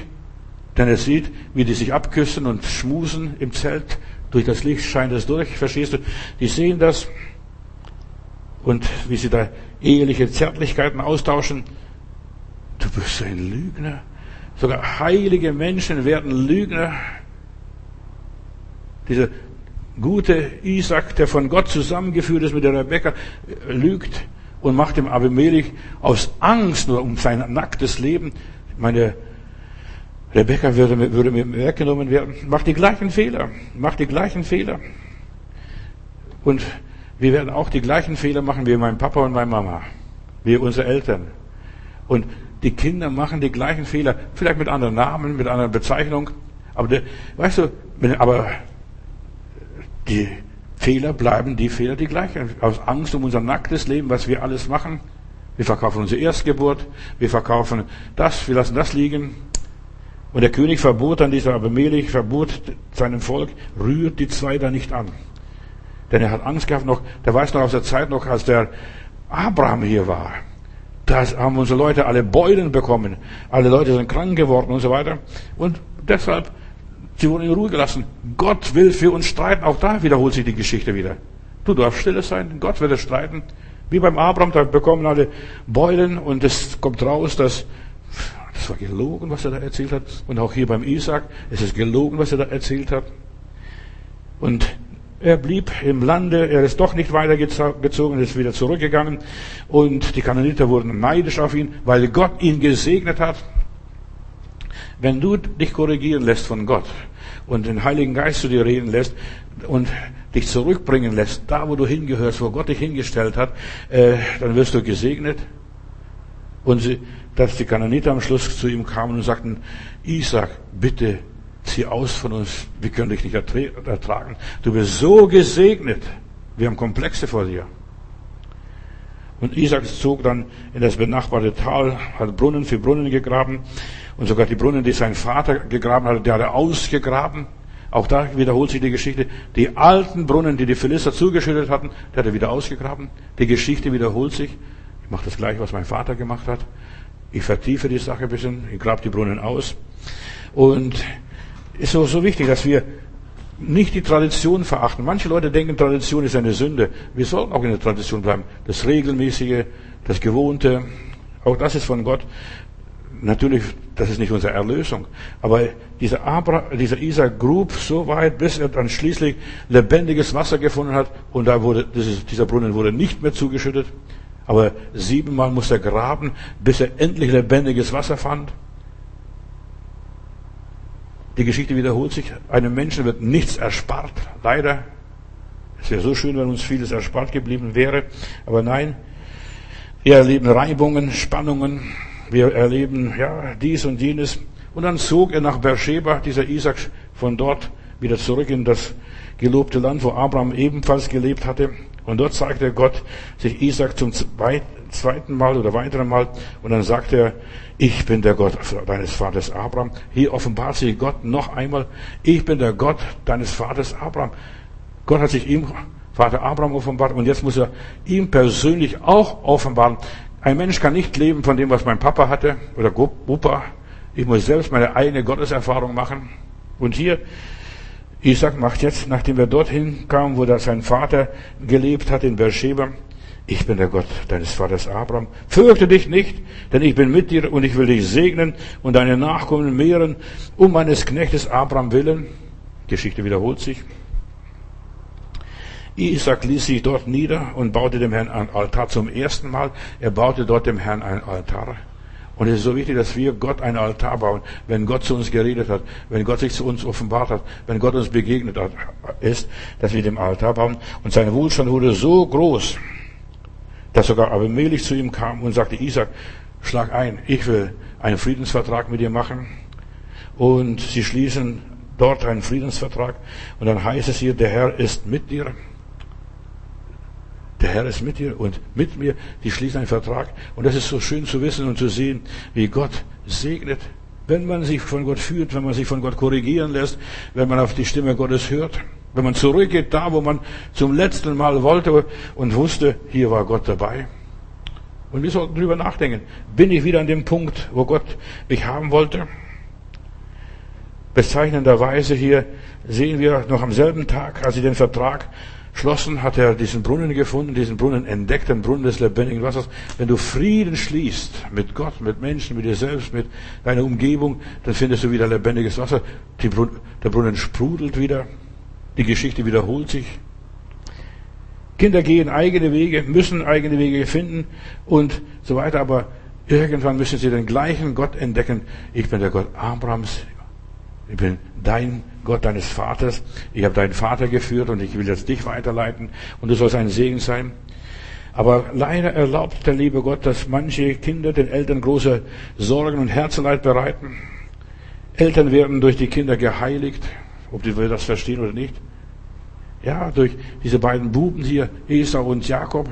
denn er sieht, wie die sich abküssen und schmusen im Zelt. Durch das Licht scheint es durch, verstehst du? Die sehen das und wie sie da eheliche Zärtlichkeiten austauschen. Du bist ein Lügner. Sogar heilige Menschen werden Lügner. Dieser gute Isaac, der von Gott zusammengeführt ist mit der Rebekka, lügt und macht dem Abimelech aus Angst nur um sein nacktes Leben, meine Rebekka würde, würde mir weggenommen werden, macht die gleichen Fehler, macht die gleichen Fehler. Und wir werden auch die gleichen Fehler machen wie mein Papa und meine Mama, wie unsere Eltern. Und die Kinder machen die gleichen Fehler, vielleicht mit anderen Namen, mit anderer Bezeichnung. Aber der, weißt du, aber die Fehler bleiben die Fehler die gleichen. Aus Angst um unser nacktes Leben, was wir alles machen. Wir verkaufen unsere Erstgeburt, wir verkaufen das, wir lassen das liegen. Und der König verbot dann dieser Abimelech, verbot seinem Volk, rührt die zwei da nicht an. Denn er hat Angst gehabt noch, der weiß noch aus der Zeit noch, als der Abraham hier war. Da haben unsere Leute alle Beulen bekommen. Alle Leute sind krank geworden und so weiter. Und deshalb, sie wurden in Ruhe gelassen. Gott will für uns streiten. Auch da wiederholt sich die Geschichte wieder. Du darfst stille sein. Gott wird es streiten. Wie beim Abraham, da bekommen alle Beulen und es kommt raus, dass das war gelogen, was er da erzählt hat. Und auch hier beim Isaac, es ist gelogen, was er da erzählt hat. Und er blieb im Lande, er ist doch nicht weitergezogen, ist wieder zurückgegangen und die Kananiter wurden neidisch auf ihn, weil Gott ihn gesegnet hat. Wenn du dich korrigieren lässt von Gott und den Heiligen Geist zu dir reden lässt und dich zurückbringen lässt, da wo du hingehörst, wo Gott dich hingestellt hat, äh, dann wirst du gesegnet. Und sie, dass die Kananiter am Schluss zu ihm kamen und sagten, Isaac, bitte zieh aus von uns, wir können dich nicht ertragen. Du bist so gesegnet, wir haben Komplexe vor dir. Und Isaac zog dann in das benachbarte Tal, hat Brunnen für Brunnen gegraben und sogar die Brunnen, die sein Vater gegraben hatte, die hat er ausgegraben. Auch da wiederholt sich die Geschichte. Die alten Brunnen, die die Philister zugeschüttet hatten, die hat er wieder ausgegraben. Die Geschichte wiederholt sich. Ich mache das gleiche, was mein Vater gemacht hat. Ich vertiefe die Sache ein bisschen, ich grab die Brunnen aus. Und ist so, so wichtig, dass wir nicht die Tradition verachten. Manche Leute denken, Tradition ist eine Sünde. Wir sollten auch in der Tradition bleiben. Das Regelmäßige, das Gewohnte, auch das ist von Gott. Natürlich, das ist nicht unsere Erlösung. Aber dieser, Abra, dieser Isaac grub so weit, bis er dann schließlich lebendiges Wasser gefunden hat. Und da wurde, dieses, dieser Brunnen wurde nicht mehr zugeschüttet. Aber siebenmal musste er graben, bis er endlich lebendiges Wasser fand. Die Geschichte wiederholt sich. Einem Menschen wird nichts erspart. Leider. Es wäre so schön, wenn uns vieles erspart geblieben wäre. Aber nein. Wir erleben Reibungen, Spannungen. Wir erleben, ja, dies und jenes. Und dann zog er nach Beersheba, dieser Isaac, von dort wieder zurück in das gelobte Land, wo Abraham ebenfalls gelebt hatte. Und dort zeigte Gott sich Isaac zum zweiten Mal oder weiteren Mal. Und dann sagte er, ich bin der Gott deines Vaters Abraham. Hier offenbart sich Gott noch einmal, ich bin der Gott deines Vaters Abraham. Gott hat sich ihm, Vater Abraham offenbart und jetzt muss er ihm persönlich auch offenbaren. Ein Mensch kann nicht leben von dem, was mein Papa hatte oder Opa. Ich muss selbst meine eigene Gotteserfahrung machen. Und hier, Isaac macht jetzt, nachdem er dorthin kam, wo sein Vater gelebt hat in Beersheba, ich bin der Gott deines Vaters Abraham. Fürchte dich nicht, denn ich bin mit dir und ich will dich segnen und deine Nachkommen mehren, um meines Knechtes Abraham willen. Geschichte wiederholt sich. Isaac ließ sich dort nieder und baute dem Herrn ein Altar zum ersten Mal. Er baute dort dem Herrn ein Altar. Und es ist so wichtig, dass wir Gott ein Altar bauen, wenn Gott zu uns geredet hat, wenn Gott sich zu uns offenbart hat, wenn Gott uns begegnet hat, ist, dass wir dem Altar bauen. Und sein Wohlstand wurde so groß, dass sogar Abimelech zu ihm kam und sagte, Isaac, schlag ein, ich will einen Friedensvertrag mit dir machen. Und sie schließen dort einen Friedensvertrag. Und dann heißt es hier, der Herr ist mit dir. Der Herr ist mit dir und mit mir. Die schließen einen Vertrag. Und das ist so schön zu wissen und zu sehen, wie Gott segnet. Wenn man sich von Gott führt, wenn man sich von Gott korrigieren lässt, wenn man auf die Stimme Gottes hört, wenn man zurückgeht da, wo man zum letzten Mal wollte und wusste, hier war Gott dabei. Und wir sollten drüber nachdenken. Bin ich wieder an dem Punkt, wo Gott mich haben wollte? Bezeichnenderweise hier sehen wir noch am selben Tag, als sie den Vertrag schlossen, hat er diesen Brunnen gefunden, diesen Brunnen entdeckt, den Brunnen des lebendigen Wassers. Wenn du Frieden schließt mit Gott, mit Menschen, mit dir selbst, mit deiner Umgebung, dann findest du wieder lebendiges Wasser. Brunnen, der Brunnen sprudelt wieder. Die Geschichte wiederholt sich. Kinder gehen eigene Wege, müssen eigene Wege finden und so weiter, aber irgendwann müssen sie den gleichen Gott entdecken. Ich bin der Gott Abrahams, ich bin dein Gott deines Vaters, ich habe deinen Vater geführt und ich will jetzt dich weiterleiten und du sollst ein Segen sein. Aber leider erlaubt der liebe Gott, dass manche Kinder den Eltern große Sorgen und Herzeleid bereiten. Eltern werden durch die Kinder geheiligt, ob die das verstehen oder nicht. Ja, durch diese beiden Buben hier, Esau und Jakob,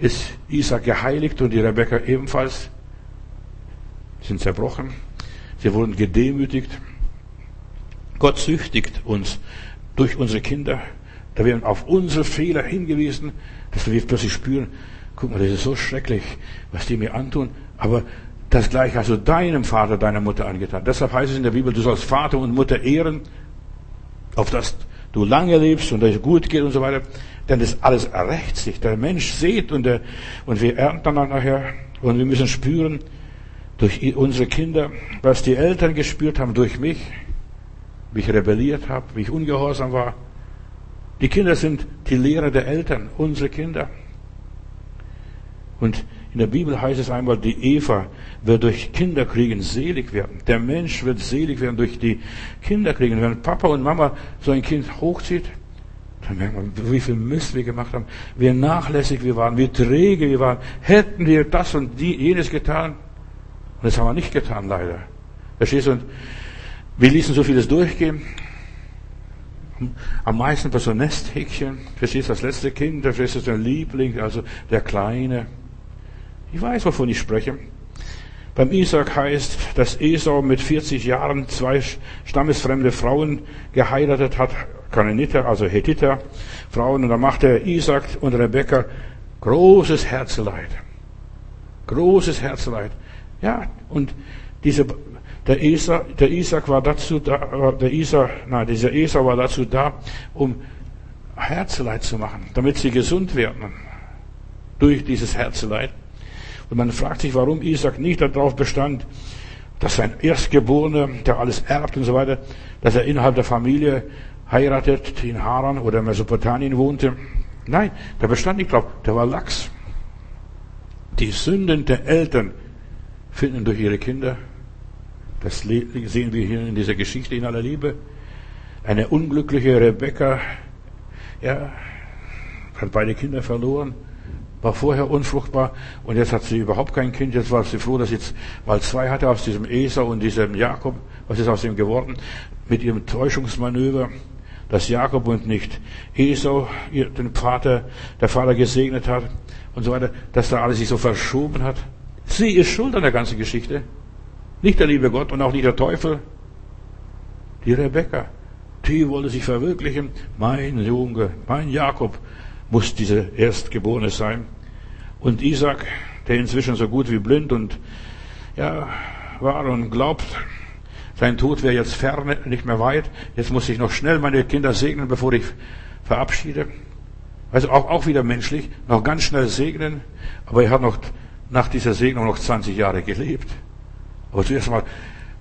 ist Isaac geheiligt und die Rebekka ebenfalls sind zerbrochen. Sie wurden gedemütigt. Gott züchtigt uns durch unsere Kinder. Da werden auf unsere Fehler hingewiesen, dass wir plötzlich spüren, guck mal, das ist so schrecklich, was die mir antun. Aber das gleiche hast du deinem Vater, deiner Mutter angetan. Deshalb heißt es in der Bibel, du sollst Vater und Mutter ehren, auf das du lange lebst und es gut geht und so weiter. Denn das alles errecht sich. Der Mensch sieht und, der, und wir ernten dann nachher und wir müssen spüren durch unsere Kinder, was die Eltern gespürt haben durch mich, wie ich rebelliert habe, wie ich ungehorsam war. Die Kinder sind die Lehrer der Eltern, unsere Kinder. Und in der Bibel heißt es einmal, die Eva wird durch Kinderkriegen selig werden. Der Mensch wird selig werden durch die Kinderkriegen. Wenn Papa und Mama so ein Kind hochzieht, dann merkt man, wie viel Mist wir gemacht haben, wie nachlässig wir waren, wie träge wir waren. Hätten wir das und die, jenes getan. Und das haben wir nicht getan, leider. Verstehst du? Und wir ließen so vieles durchgehen. Am meisten bei so Nesthäkchen. Verstehst du, das letzte Kind, verstehst du, der Liebling, also der Kleine. Ich weiß, wovon ich spreche. Beim Isaac heißt, dass Esau mit 40 Jahren zwei stammesfremde Frauen geheiratet hat, Kananiter, also Hethiter, Frauen, und da machte Isaac und Rebekka großes Herzeleid. Großes Herzeleid. Ja, und diese, der Isaac, der Isaac war dazu da, der Isaac, nein, dieser Esau war dazu da, um Herzeleid zu machen, damit sie gesund werden. Durch dieses Herzeleid. Und man fragt sich, warum Isaac nicht darauf bestand, dass sein Erstgeborener, der alles erbt und so weiter, dass er innerhalb der Familie heiratet, in Haran oder Mesopotamien wohnte. Nein, der bestand nicht drauf, der war Lachs. Die Sünden der Eltern finden durch ihre Kinder. Das sehen wir hier in dieser Geschichte in aller Liebe. Eine unglückliche Rebecca, ja, hat beide Kinder verloren war vorher unfruchtbar und jetzt hat sie überhaupt kein Kind. Jetzt war sie froh, dass sie jetzt mal zwei hatte aus diesem Esau und diesem Jakob. Was ist aus ihm geworden? Mit ihrem Täuschungsmanöver, dass Jakob und nicht Esau den Vater, der Vater gesegnet hat und so weiter, dass da alles sich so verschoben hat. Sie ist schuld an der ganzen Geschichte. Nicht der liebe Gott und auch nicht der Teufel. Die Rebecca. Die wollte sich verwirklichen. Mein Junge, mein Jakob, muss dieser Erstgeborene sein. Und Isaac, der inzwischen so gut wie blind und ja, war und glaubt, sein Tod wäre jetzt fern, nicht mehr weit. Jetzt muss ich noch schnell meine Kinder segnen, bevor ich verabschiede. Also auch, auch wieder menschlich, noch ganz schnell segnen. Aber er hat noch nach dieser Segnung noch 20 Jahre gelebt. Aber zuerst mal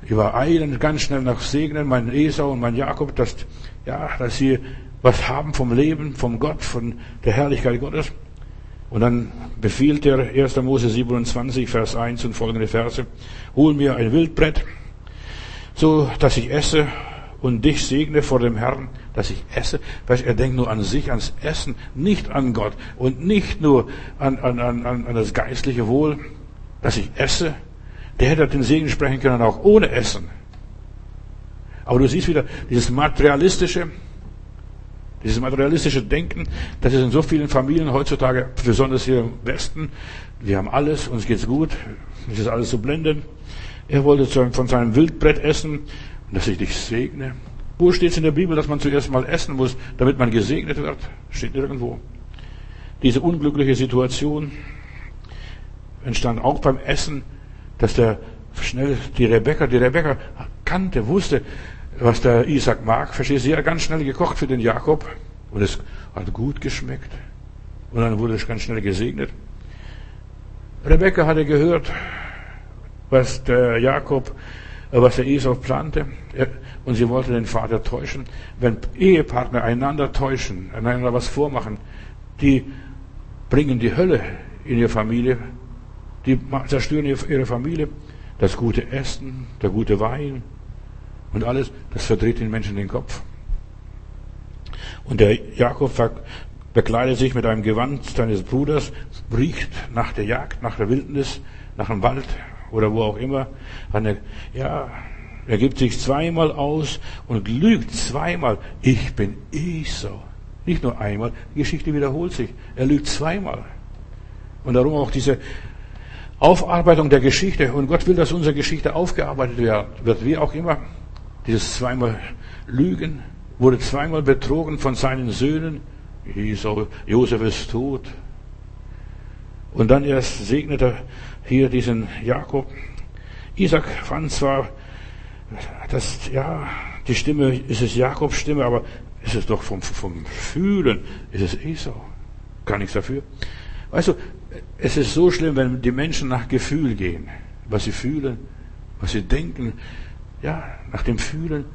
übereilen, ganz schnell noch segnen, mein Esau und mein Jakob, dass, ja, dass sie was haben vom Leben, vom Gott, von der Herrlichkeit Gottes. Und dann befiehlt er 1. Mose 27, Vers 1 und folgende Verse, hol mir ein Wildbrett, so dass ich esse und dich segne vor dem Herrn, dass ich esse. Weißt, er denkt nur an sich, ans Essen, nicht an Gott und nicht nur an, an, an, an das geistliche Wohl, dass ich esse. Der hätte den Segen sprechen können, auch ohne Essen. Aber du siehst wieder dieses materialistische, dieses materialistische Denken, das ist in so vielen Familien heutzutage, besonders hier im Westen, wir haben alles, uns geht's gut, es ist alles so blendend. Er wollte von seinem Wildbrett essen, dass ich dich segne. Wo steht es in der Bibel, dass man zuerst mal essen muss, damit man gesegnet wird? Steht nirgendwo. Diese unglückliche Situation entstand auch beim Essen, dass der schnell die Rebecca, die Rebecca kannte, wusste, was der Isaac mag, verstehst du, sie hat ganz schnell gekocht für den Jakob und es hat gut geschmeckt. Und dann wurde es ganz schnell gesegnet. Rebecca hatte gehört, was der Jakob was der Esau plante. Und sie wollte den Vater täuschen. Wenn Ehepartner einander täuschen, einander was vormachen, die bringen die Hölle in ihre Familie. Die zerstören ihre Familie. Das gute Essen, der gute Wein und alles, das verdreht den Menschen den Kopf. Und der Jakob bekleidet sich mit einem Gewand seines Bruders, riecht nach der Jagd, nach der Wildnis, nach dem Wald oder wo auch immer. Eine, ja, er gibt sich zweimal aus und lügt zweimal. Ich bin Esau. Nicht nur einmal, die Geschichte wiederholt sich. Er lügt zweimal. Und darum auch diese Aufarbeitung der Geschichte. Und Gott will, dass unsere Geschichte aufgearbeitet wird, wie auch immer. Dieses zweimal Lügen, wurde zweimal betrogen von seinen Söhnen. Josef ist tot. Und dann erst segnete hier diesen Jakob. Isaac fand zwar, dass, ja, die Stimme, ist es Jakobs Stimme, aber ist es doch vom, vom Fühlen, ist es Esau. Gar nichts dafür. Weißt du, es ist so schlimm, wenn die Menschen nach Gefühl gehen, was sie fühlen, was sie denken, ja, nach dem Fühlen.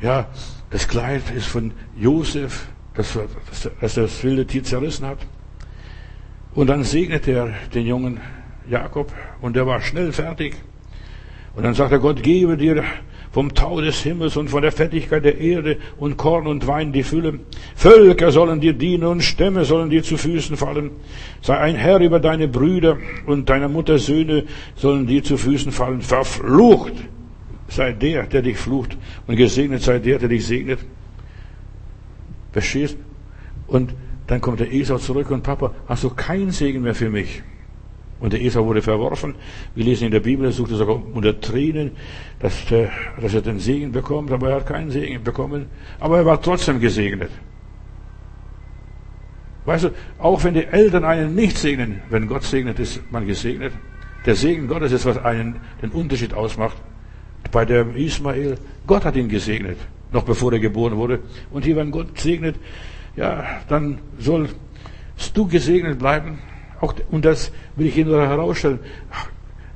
Ja, das Kleid ist von Josef, das, das, das wilde Tier zerrissen hat. Und dann segnete er den jungen Jakob und der war schnell fertig. Und dann sagt er, Gott gebe dir vom Tau des Himmels und von der Fettigkeit der Erde und Korn und Wein die Fülle. Völker sollen dir dienen und Stämme sollen dir zu Füßen fallen. Sei ein Herr über deine Brüder und deiner Mutter Söhne sollen dir zu Füßen fallen. Verflucht sei der, der dich flucht und gesegnet sei der, der dich segnet. Verstehst? Und dann kommt der Esau zurück und Papa, hast du keinen Segen mehr für mich? Und der Esau wurde verworfen. Wir lesen in der Bibel, er suchte sogar unter Tränen, dass, dass er den Segen bekommt, aber er hat keinen Segen bekommen. Aber er war trotzdem gesegnet. Weißt du, auch wenn die Eltern einen nicht segnen, wenn Gott segnet, ist man gesegnet. Der Segen Gottes ist, was einen den Unterschied ausmacht. Bei dem Ismael, Gott hat ihn gesegnet, noch bevor er geboren wurde. Und hier, wenn Gott segnet, ja, dann sollst du gesegnet bleiben auch, und das will ich Ihnen herausstellen.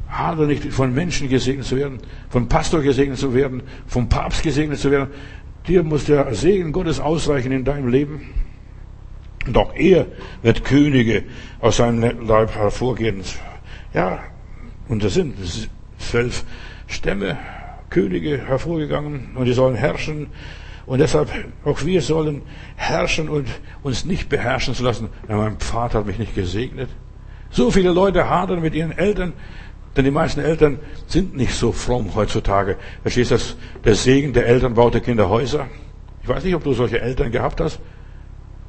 Hadere nicht von Menschen gesegnet zu werden, vom Pastor gesegnet zu werden, vom Papst gesegnet zu werden. Dir muss der Segen Gottes ausreichen in deinem Leben. Und auch er wird Könige aus seinem Leib hervorgehen. Ja, und das sind zwölf Stämme, Könige hervorgegangen und die sollen herrschen und deshalb, auch wir sollen herrschen und uns nicht beherrschen zu lassen. Ja, mein Vater hat mich nicht gesegnet. So viele Leute hadern mit ihren Eltern, denn die meisten Eltern sind nicht so fromm heutzutage. Verstehst du, das? der Segen der Eltern baut der Kinder Häuser. Ich weiß nicht, ob du solche Eltern gehabt hast,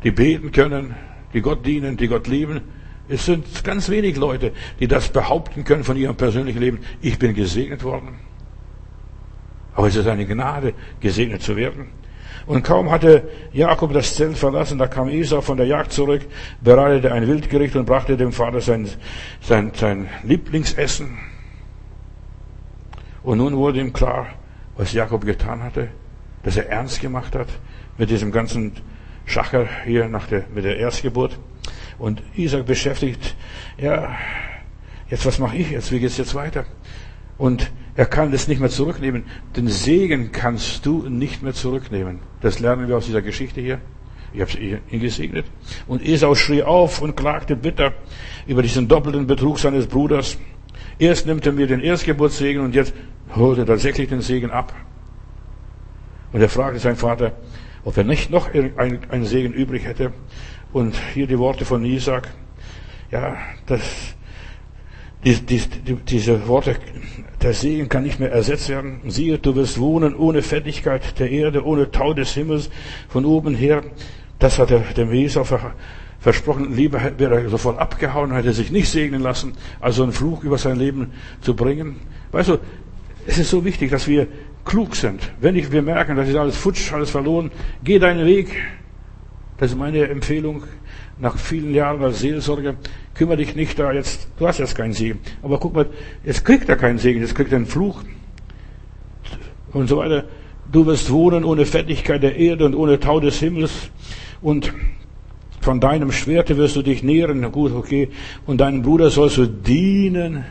die beten können, die Gott dienen, die Gott lieben. Es sind ganz wenig Leute, die das behaupten können von ihrem persönlichen Leben. Ich bin gesegnet worden. Aber es ist eine Gnade, gesegnet zu werden. Und kaum hatte Jakob das Zelt verlassen, da kam Esau von der Jagd zurück, bereitete ein Wildgericht und brachte dem Vater sein, sein, sein Lieblingsessen. Und nun wurde ihm klar, was Jakob getan hatte, dass er ernst gemacht hat mit diesem ganzen Schacher hier nach der, mit der Erstgeburt. Und Isaac beschäftigt, ja, jetzt was mache ich jetzt? Wie geht's jetzt weiter? Und er kann es nicht mehr zurücknehmen. Den Segen kannst du nicht mehr zurücknehmen. Das lernen wir aus dieser Geschichte hier. Ich habe ihn gesegnet. Und Esau schrie auf und klagte bitter über diesen doppelten Betrug seines Bruders. Erst nimmt er mir den Erstgeburtssegen und jetzt holt er tatsächlich den Segen ab. Und er fragte seinen Vater, ob er nicht noch einen Segen übrig hätte. Und hier die Worte von Isaac. Ja, das, die, die, die, diese Worte, der Segen kann nicht mehr ersetzt werden. Siehe, du wirst wohnen ohne Fettigkeit der Erde, ohne Tau des Himmels von oben her. Das hat er dem Esau versprochen. Lieber wäre er sofort abgehauen, hätte sich nicht segnen lassen, also einen Fluch über sein Leben zu bringen. Weißt du, es ist so wichtig, dass wir klug sind. Wenn ich, wir merken, das ist alles futsch, alles verloren, geh deinen Weg. Das ist meine Empfehlung nach vielen Jahren als Seelsorger kümmere dich nicht da jetzt, du hast jetzt keinen Segen. Aber guck mal, jetzt kriegt er keinen Segen, jetzt kriegt er einen Fluch. Und so weiter. Du wirst wohnen ohne Fettigkeit der Erde und ohne Tau des Himmels und von deinem Schwerte wirst du dich nähren. Gut, okay. Und deinem Bruder sollst du dienen.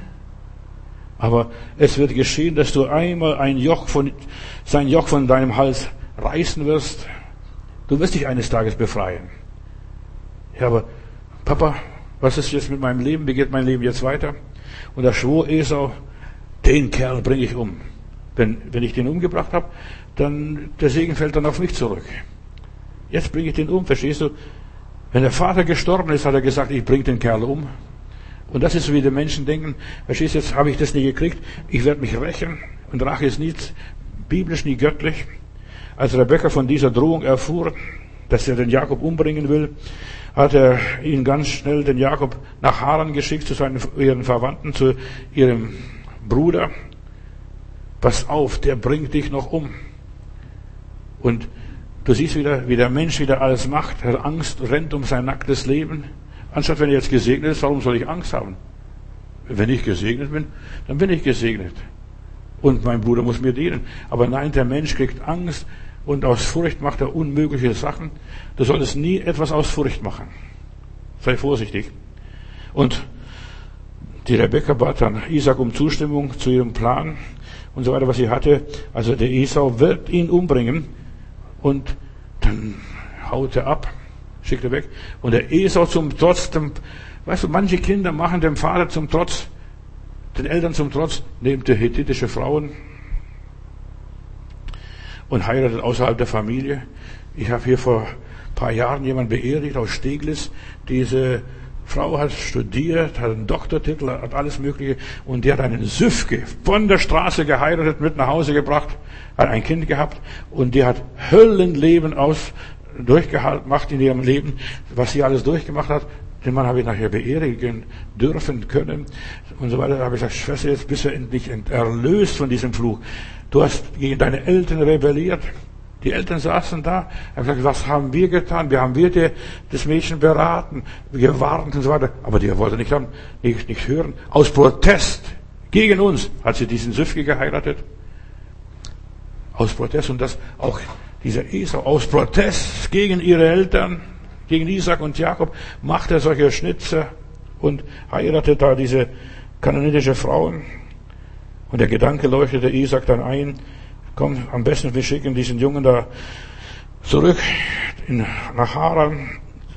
Aber es wird geschehen, dass du einmal ein Joch von, sein Joch von deinem Hals reißen wirst. Du wirst dich eines Tages befreien. Ja, aber Papa, was ist jetzt mit meinem Leben? Wie geht mein Leben jetzt weiter? Und da schwor Esau, den Kerl bringe ich um. Wenn, wenn ich den umgebracht habe, dann der Segen fällt dann auf mich zurück. Jetzt bringe ich den um, verstehst du? Wenn der Vater gestorben ist, hat er gesagt, ich bringe den Kerl um. Und das ist so, wie die Menschen denken, verstehst jetzt habe ich das nie gekriegt, ich werde mich rächen. Und Rache ist nie biblisch, nie göttlich. Als Rebecca von dieser Drohung erfuhr, dass er den Jakob umbringen will, hat er ihn ganz schnell, den Jakob, nach Haran geschickt, zu seinen, ihren Verwandten, zu ihrem Bruder. Pass auf, der bringt dich noch um. Und du siehst wieder, wie der Mensch wieder alles macht. Angst, rennt um sein nacktes Leben. Anstatt wenn er jetzt gesegnet ist, warum soll ich Angst haben? Wenn ich gesegnet bin, dann bin ich gesegnet. Und mein Bruder muss mir dienen. Aber nein, der Mensch kriegt Angst, und aus Furcht macht er unmögliche Sachen. Du solltest nie etwas aus Furcht machen. Sei vorsichtig. Und die Rebecca bat dann Isaac um Zustimmung zu ihrem Plan und so weiter, was sie hatte. Also der Esau wird ihn umbringen und dann haut er ab, schickt er weg. Und der Esau zum Trotz, dem, weißt du, manche Kinder machen dem Vater zum Trotz, den Eltern zum Trotz, nimmt er hethitische Frauen, und heiratet außerhalb der Familie. Ich habe hier vor ein paar Jahren jemanden beerdigt aus Steglitz. Diese Frau hat studiert, hat einen Doktortitel, hat alles Mögliche und die hat einen Süfke von der Straße geheiratet, mit nach Hause gebracht, hat ein Kind gehabt und die hat Höllenleben aus durchgehalten, macht in ihrem Leben, was sie alles durchgemacht hat. Den Mann habe ich nachher beerdigen dürfen können und so weiter. Da habe ich gesagt, Schwester, jetzt bist du endlich erlöst von diesem Fluch. Du hast gegen deine Eltern rebelliert. Die Eltern saßen da, haben gesagt, was haben wir getan? Wir haben wir dir, das Mädchen beraten, gewarnt und so weiter. Aber die wollte nicht haben, nicht, nicht hören. Aus Protest gegen uns hat sie diesen Süfke geheiratet. Aus Protest und das auch dieser Esau aus Protest gegen ihre Eltern, gegen Isaac und Jakob, macht er solche Schnitzer und heiratet da diese kanonitische Frauen. Und der Gedanke leuchtete Isaac dann ein, komm, am besten wir schicken diesen Jungen da zurück in, nach Haran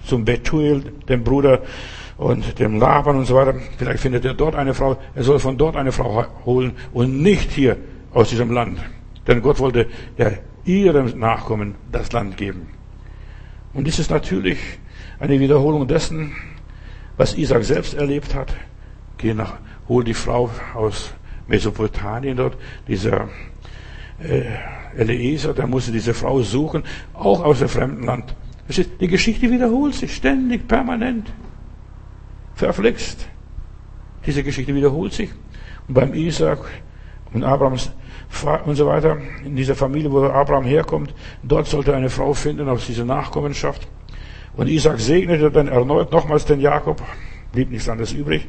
zum Betuel, dem Bruder und dem Laban und so weiter. Vielleicht findet er dort eine Frau. Er soll von dort eine Frau holen und nicht hier aus diesem Land. Denn Gott wollte ja ihrem Nachkommen das Land geben. Und dies ist natürlich eine Wiederholung dessen, was Isaac selbst erlebt hat. Geh nach, hol die Frau aus Mesopotamien dort, dieser äh, Eliezer, der musste diese Frau suchen, auch aus dem fremden Land. Die Geschichte wiederholt sich ständig, permanent. Verflixt. Diese Geschichte wiederholt sich. Und beim Isaac und Abrahams und so weiter, in dieser Familie, wo Abraham herkommt, dort sollte er eine Frau finden aus dieser Nachkommenschaft. Und Isaac segnete dann erneut nochmals den Jakob, blieb nichts anderes übrig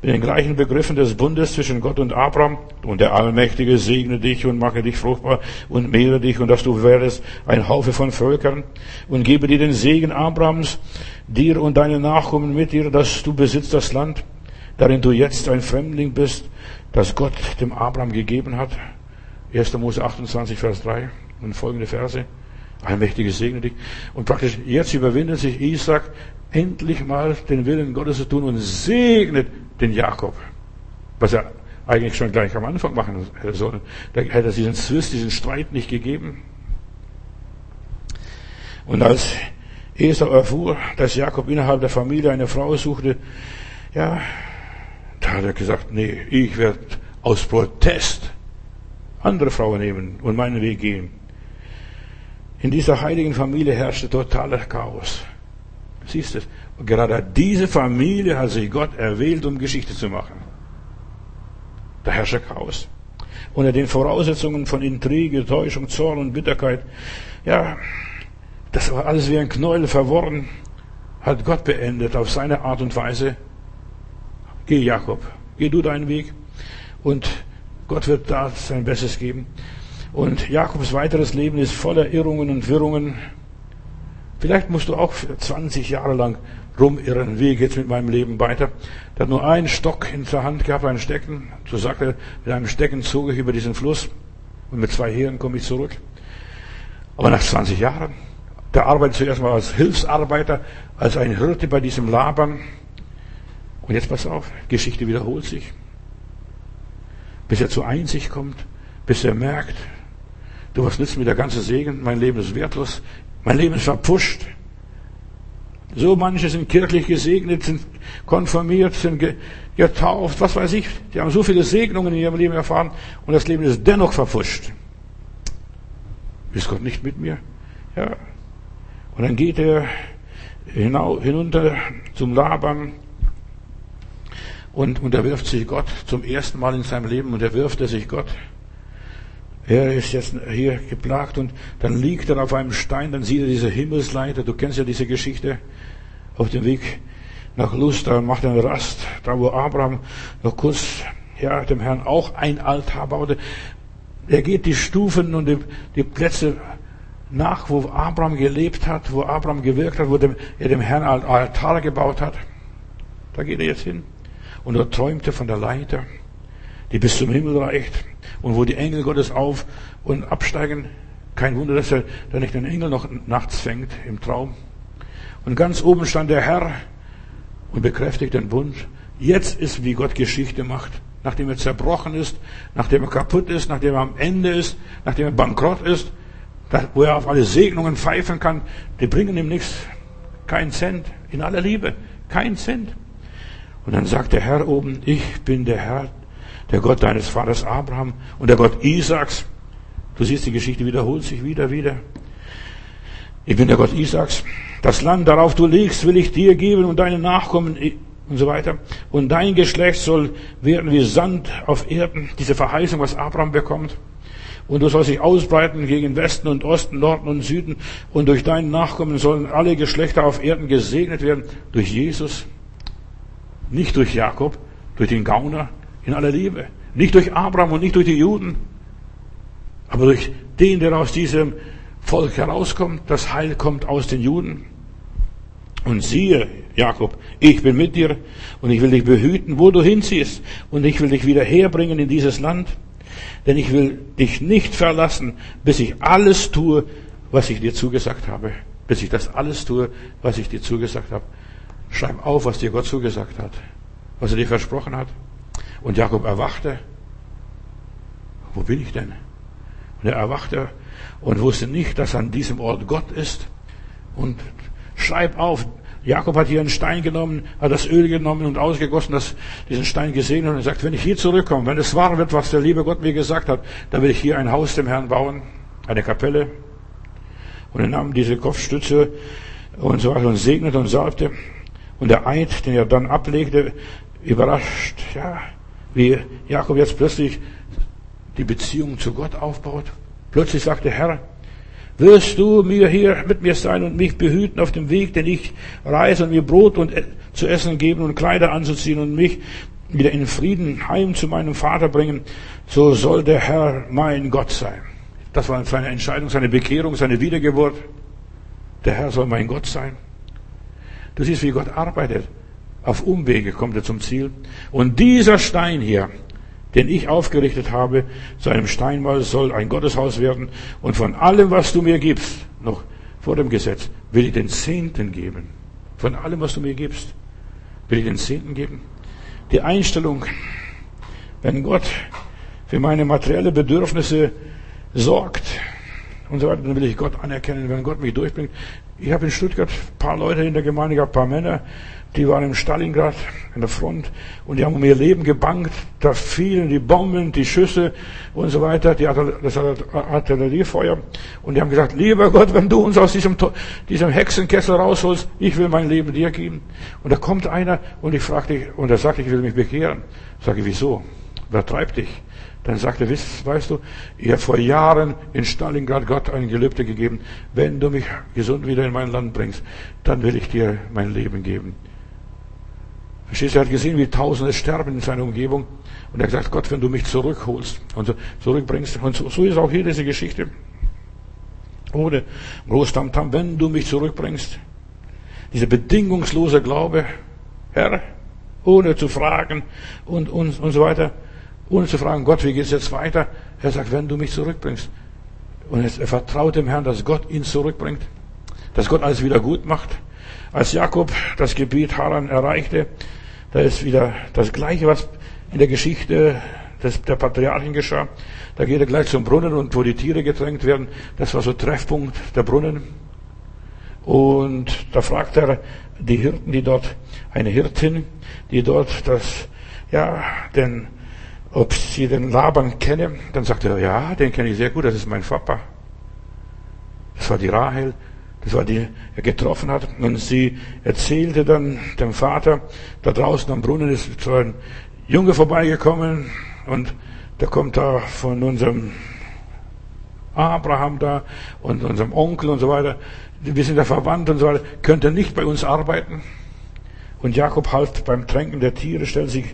mit den gleichen Begriffen des Bundes zwischen Gott und Abraham. Und der Allmächtige segne dich und mache dich fruchtbar und mehre dich und dass du werdest ein Haufe von Völkern und gebe dir den Segen Abrahams, dir und deinen Nachkommen mit dir, dass du besitzt das Land, darin du jetzt ein Fremdling bist, das Gott dem Abraham gegeben hat. 1. Mose 28, Vers 3 und folgende Verse. Allmächtige segne dich. Und praktisch jetzt überwindet sich Isaac endlich mal den Willen Gottes zu tun und segnet den Jakob. Was er eigentlich schon gleich am Anfang machen hätte sollen. Da hätte er diesen Zwist, diesen Streit nicht gegeben. Und als Esau erfuhr, dass Jakob innerhalb der Familie eine Frau suchte, ja, da hat er gesagt, nee, ich werde aus Protest andere Frauen nehmen und meinen Weg gehen. In dieser heiligen Familie herrschte totaler Chaos. Siehst du? Gerade diese Familie hat sich Gott erwählt, um Geschichte zu machen. Da herrscht Chaos. Unter den Voraussetzungen von Intrige, Täuschung, Zorn und Bitterkeit, ja, das war alles wie ein Knäuel verworren, hat Gott beendet auf seine Art und Weise. Geh, Jakob, geh du deinen Weg und Gott wird da sein Bestes geben. Und Jakobs weiteres Leben ist voller Irrungen und Wirrungen. Vielleicht musst du auch 20 Jahre lang rumirren. Wie geht's mit meinem Leben weiter? Der hat nur einen Stock in der Hand gehabt, einen Stecken. So sagt er, mit einem Stecken zog ich über diesen Fluss und mit zwei Heeren komme ich zurück. Aber nach 20 Jahren, der arbeitet zuerst mal als Hilfsarbeiter, als ein Hirte bei diesem Labern. Und jetzt pass auf, Geschichte wiederholt sich. Bis er zu Einsicht kommt, bis er merkt, du, was nützt mir der ganze Segen? Mein Leben ist wertlos. Mein Leben ist verpusht. So manche sind kirchlich gesegnet, sind konfirmiert, sind getauft, was weiß ich. Die haben so viele Segnungen in ihrem Leben erfahren und das Leben ist dennoch verpfuscht. Ist Gott nicht mit mir? Ja. Und dann geht er hinunter zum Labern und unterwirft sich Gott zum ersten Mal in seinem Leben unterwirft er sich Gott. Er ist jetzt hier geplagt und dann liegt er auf einem Stein, dann sieht er diese Himmelsleiter. Du kennst ja diese Geschichte. Auf dem Weg nach Lust, da macht er eine Rast, da wo Abraham noch kurz, ja, dem Herrn auch ein Altar baute. Er geht die Stufen und die, die Plätze nach, wo Abraham gelebt hat, wo Abraham gewirkt hat, wo dem, er dem Herrn Altar gebaut hat. Da geht er jetzt hin. Und er träumte von der Leiter, die bis zum Himmel reicht und wo die Engel Gottes auf und absteigen. Kein Wunder, dass er da nicht den Engel noch nachts fängt im Traum. Und ganz oben stand der Herr und bekräftigt den Bund. Jetzt ist, wie Gott Geschichte macht. Nachdem er zerbrochen ist, nachdem er kaputt ist, nachdem er am Ende ist, nachdem er bankrott ist, wo er auf alle Segnungen pfeifen kann, die bringen ihm nichts. Kein Cent. In aller Liebe. Kein Cent. Und dann sagt der Herr oben, ich bin der Herr, der Gott deines Vaters Abraham und der Gott Isaaks. Du siehst, die Geschichte wiederholt sich wieder, wieder. Ich bin der Gott Isaaks. Das Land, darauf du liegst, will ich dir geben und deine Nachkommen und so weiter. Und dein Geschlecht soll werden wie Sand auf Erden. Diese Verheißung, was Abraham bekommt. Und du sollst dich ausbreiten gegen Westen und Osten, Norden und Süden. Und durch deinen Nachkommen sollen alle Geschlechter auf Erden gesegnet werden. Durch Jesus. Nicht durch Jakob, durch den Gauner, in aller Liebe. Nicht durch Abraham und nicht durch die Juden, aber durch den, der aus diesem Volk herauskommt. Das Heil kommt aus den Juden. Und siehe, Jakob, ich bin mit dir und ich will dich behüten, wo du hinziehst. Und ich will dich wieder herbringen in dieses Land. Denn ich will dich nicht verlassen, bis ich alles tue, was ich dir zugesagt habe. Bis ich das alles tue, was ich dir zugesagt habe. Schreib auf, was dir Gott zugesagt hat. Was er dir versprochen hat. Und Jakob erwachte. Wo bin ich denn? Und er erwachte und wusste nicht, dass an diesem Ort Gott ist. Und schreib auf, Jakob hat hier einen Stein genommen, hat das Öl genommen und ausgegossen, das, diesen Stein gesehen und sagt, wenn ich hier zurückkomme, wenn es wahr wird, was der liebe Gott mir gesagt hat, dann will ich hier ein Haus dem Herrn bauen, eine Kapelle. Und er nahm diese Kopfstütze und so weiter und segnete und salbte. Und der Eid, den er dann ablegte, überrascht, ja, wie Jakob jetzt plötzlich die Beziehung zu Gott aufbaut. Plötzlich sagt der Herr, wirst du mir hier mit mir sein und mich behüten auf dem Weg, den ich reise und mir Brot und zu essen geben und Kleider anzuziehen und mich wieder in Frieden heim zu meinem Vater bringen, so soll der Herr mein Gott sein. Das war seine Entscheidung, seine Bekehrung, seine Wiedergeburt. Der Herr soll mein Gott sein. Du siehst, wie Gott arbeitet. Auf Umwege kommt er zum Ziel. Und dieser Stein hier, den ich aufgerichtet habe, zu einem Steinmal soll ein Gotteshaus werden. Und von allem, was du mir gibst, noch vor dem Gesetz, will ich den Zehnten geben. Von allem, was du mir gibst, will ich den Zehnten geben. Die Einstellung, wenn Gott für meine materielle Bedürfnisse sorgt und so weiter, dann will ich Gott anerkennen, wenn Gott mich durchbringt. Ich habe in Stuttgart paar Leute in der Gemeinde gehabt, paar Männer, die waren im Stalingrad an der Front und die haben um ihr Leben gebankt. Da fielen die Bomben, die Schüsse und so weiter, die das Artilleriefeuer. Und die haben gesagt, lieber Gott, wenn du uns aus diesem, diesem Hexenkessel rausholst, ich will mein Leben dir geben. Und da kommt einer und ich fragte, und er sagt, ich will mich bekehren. Sage ich, wieso? Wer treibt dich? Dann sagte er, weißt, du, ich habe vor Jahren in Stalingrad Gott ein Gelübde gegeben, wenn du mich gesund wieder in mein Land bringst, dann will ich dir mein Leben geben. Verstehst du, er hat gesehen, wie Tausende sterben in seiner Umgebung. Und er hat gesagt, Gott, wenn du mich zurückholst und zurückbringst. Und so, so ist auch hier diese Geschichte. Ohne Großtamtam, wenn du mich zurückbringst. Dieser bedingungslose Glaube, Herr, ohne zu fragen und, und, und so weiter. Ohne zu fragen, Gott, wie geht es jetzt weiter? Er sagt, wenn du mich zurückbringst. Und er vertraut dem Herrn, dass Gott ihn zurückbringt. Dass Gott alles wieder gut macht. Als Jakob das Gebiet Haran erreichte, da ist wieder das Gleiche, was in der Geschichte des, der Patriarchen geschah. Da geht er gleich zum Brunnen und wo die Tiere getränkt werden, das war so Treffpunkt der Brunnen. Und da fragt er die Hirten, die dort, eine Hirtin, die dort das, ja, den, ob sie den Laban kenne. Dann sagt er, ja, den kenne ich sehr gut, das ist mein Papa. Das war die Rahel, das war die er getroffen hat. Und sie erzählte dann dem Vater, da draußen am Brunnen ist so ein Junge vorbeigekommen und der kommt da von unserem Abraham da und unserem Onkel und so weiter. Wir sind ja verwandt und so weiter. Könnte nicht bei uns arbeiten? Und Jakob half beim Tränken der Tiere, stellt sich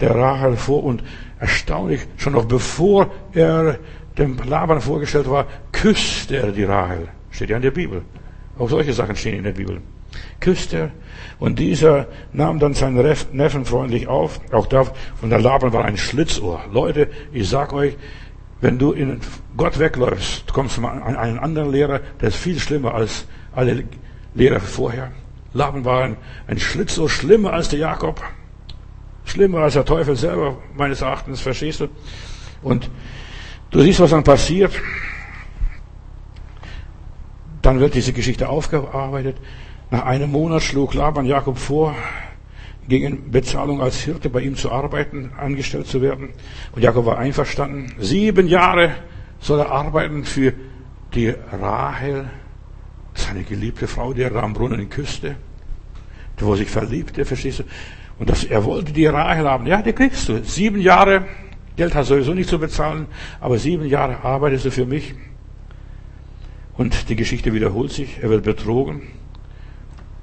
der Rahel vor und erstaunlich, schon noch bevor er dem Laban vorgestellt war, küsste er die Rahel. Steht ja in der Bibel. Auch solche Sachen stehen in der Bibel. Küsste er. Und dieser nahm dann seinen Neffen freundlich auf. Auch da, von der Laban war ein Schlitzohr. Leute, ich sag euch, wenn du in Gott wegläufst, kommst du an einen anderen Lehrer, der ist viel schlimmer als alle Lehrer vorher. Laban war ein Schlitzohr, schlimmer als der Jakob. Schlimmer als der Teufel selber, meines Erachtens, verstehst du? Und du siehst, was dann passiert. Dann wird diese Geschichte aufgearbeitet. Nach einem Monat schlug Laban Jakob vor, gegen Bezahlung als Hirte bei ihm zu arbeiten, angestellt zu werden. Und Jakob war einverstanden. Sieben Jahre soll er arbeiten für die Rahel, seine geliebte Frau, die er am Brunnen küsste, wo er sich verliebte, verstehst du? Und das, er wollte die Rahel haben. Ja, die kriegst du. Sieben Jahre, Geld hast du sowieso nicht zu bezahlen, aber sieben Jahre arbeitest du für mich. Und die Geschichte wiederholt sich. Er wird betrogen.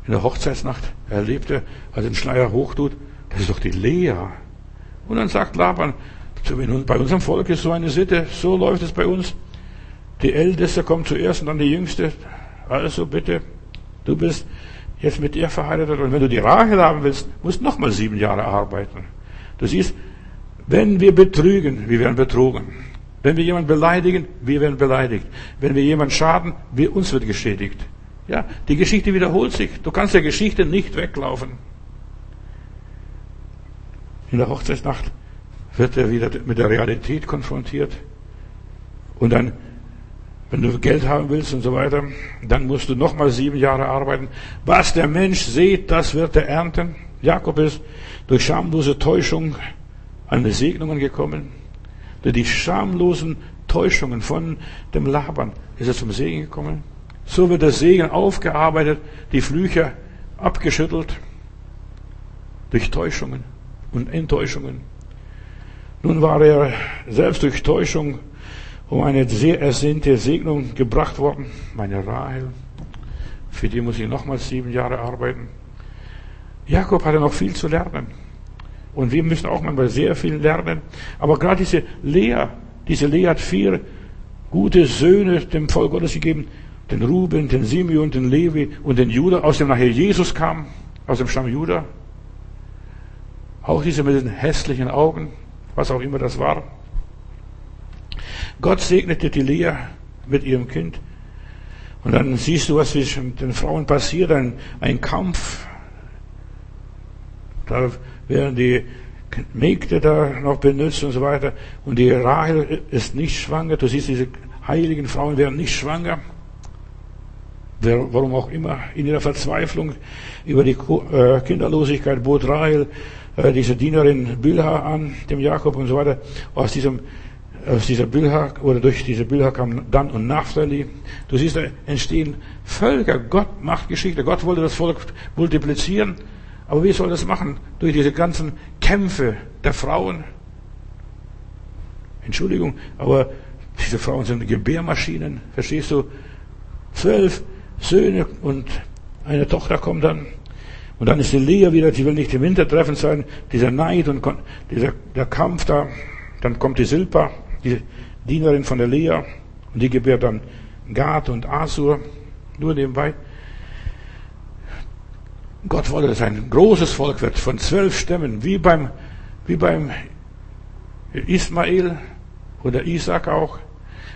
In der Hochzeitsnacht erlebt er, als er den Schleier hochtut, das ist doch die Lea. Und dann sagt Laban, bei unserem Volk ist so eine Sitte, so läuft es bei uns. Die Älteste kommt zuerst und dann die Jüngste. Also bitte, du bist jetzt mit ihr verheiratet und wenn du die Rahel haben willst, musst du nochmal sieben Jahre arbeiten. Du siehst, wenn wir betrügen, wir werden betrogen. Wenn wir jemanden beleidigen, wir werden beleidigt. Wenn wir jemanden schaden, wir, uns wird geschädigt. Ja, die Geschichte wiederholt sich. Du kannst der Geschichte nicht weglaufen. In der Hochzeitsnacht wird er wieder mit der Realität konfrontiert. Und dann, wenn du Geld haben willst und so weiter, dann musst du nochmal sieben Jahre arbeiten. Was der Mensch sieht, das wird er ernten. Jakob ist durch schamlose Täuschung an die Segnungen gekommen. Durch die schamlosen Täuschungen von dem Laban ist er zum Segen gekommen. So wird der Segen aufgearbeitet, die Flüche abgeschüttelt durch Täuschungen und Enttäuschungen. Nun war er selbst durch Täuschung um eine sehr ersehnte Segnung gebracht worden, meine Rahel. Für die muss ich nochmals sieben Jahre arbeiten. Jakob hatte noch viel zu lernen. Und wir müssen auch manchmal sehr viel lernen. Aber gerade diese Lea, diese Lea hat vier gute Söhne dem Volk Gottes gegeben den Ruben, den Simeon, den Levi und den Judah, aus dem nachher Jesus kam, aus dem Stamm Judah. Auch diese mit den hässlichen Augen, was auch immer das war. Gott segnete die Lea mit ihrem Kind. Und dann siehst du, was zwischen den Frauen passiert, ein, ein Kampf. Da werden die Mägde da noch benutzt und so weiter. Und die Rahel ist nicht schwanger. Du siehst, diese heiligen Frauen werden nicht schwanger warum auch immer, in ihrer Verzweiflung über die äh, Kinderlosigkeit bot Rahel äh, diese Dienerin Bilha an, dem Jakob und so weiter. Aus diesem aus dieser Bilha oder durch diese Bilha kam Dan und Naphtali. Du siehst, da entstehen Völker. Gott macht Geschichte. Gott wollte das Volk multiplizieren. Aber wie soll das machen? Durch diese ganzen Kämpfe der Frauen. Entschuldigung, aber diese Frauen sind Gebärmaschinen. Verstehst du? Zwölf Söhne und eine Tochter kommt dann. Und dann ist die Lea wieder, sie will nicht im Wintertreffen sein, dieser Neid und dieser, der Kampf da. Dann kommt die Silpa, die Dienerin von der Lea, und die gebärt dann Gad und Asur, nur nebenbei. Gott wollte, dass ein großes Volk wird von zwölf Stämmen, wie beim, wie beim Ismael oder Isaac auch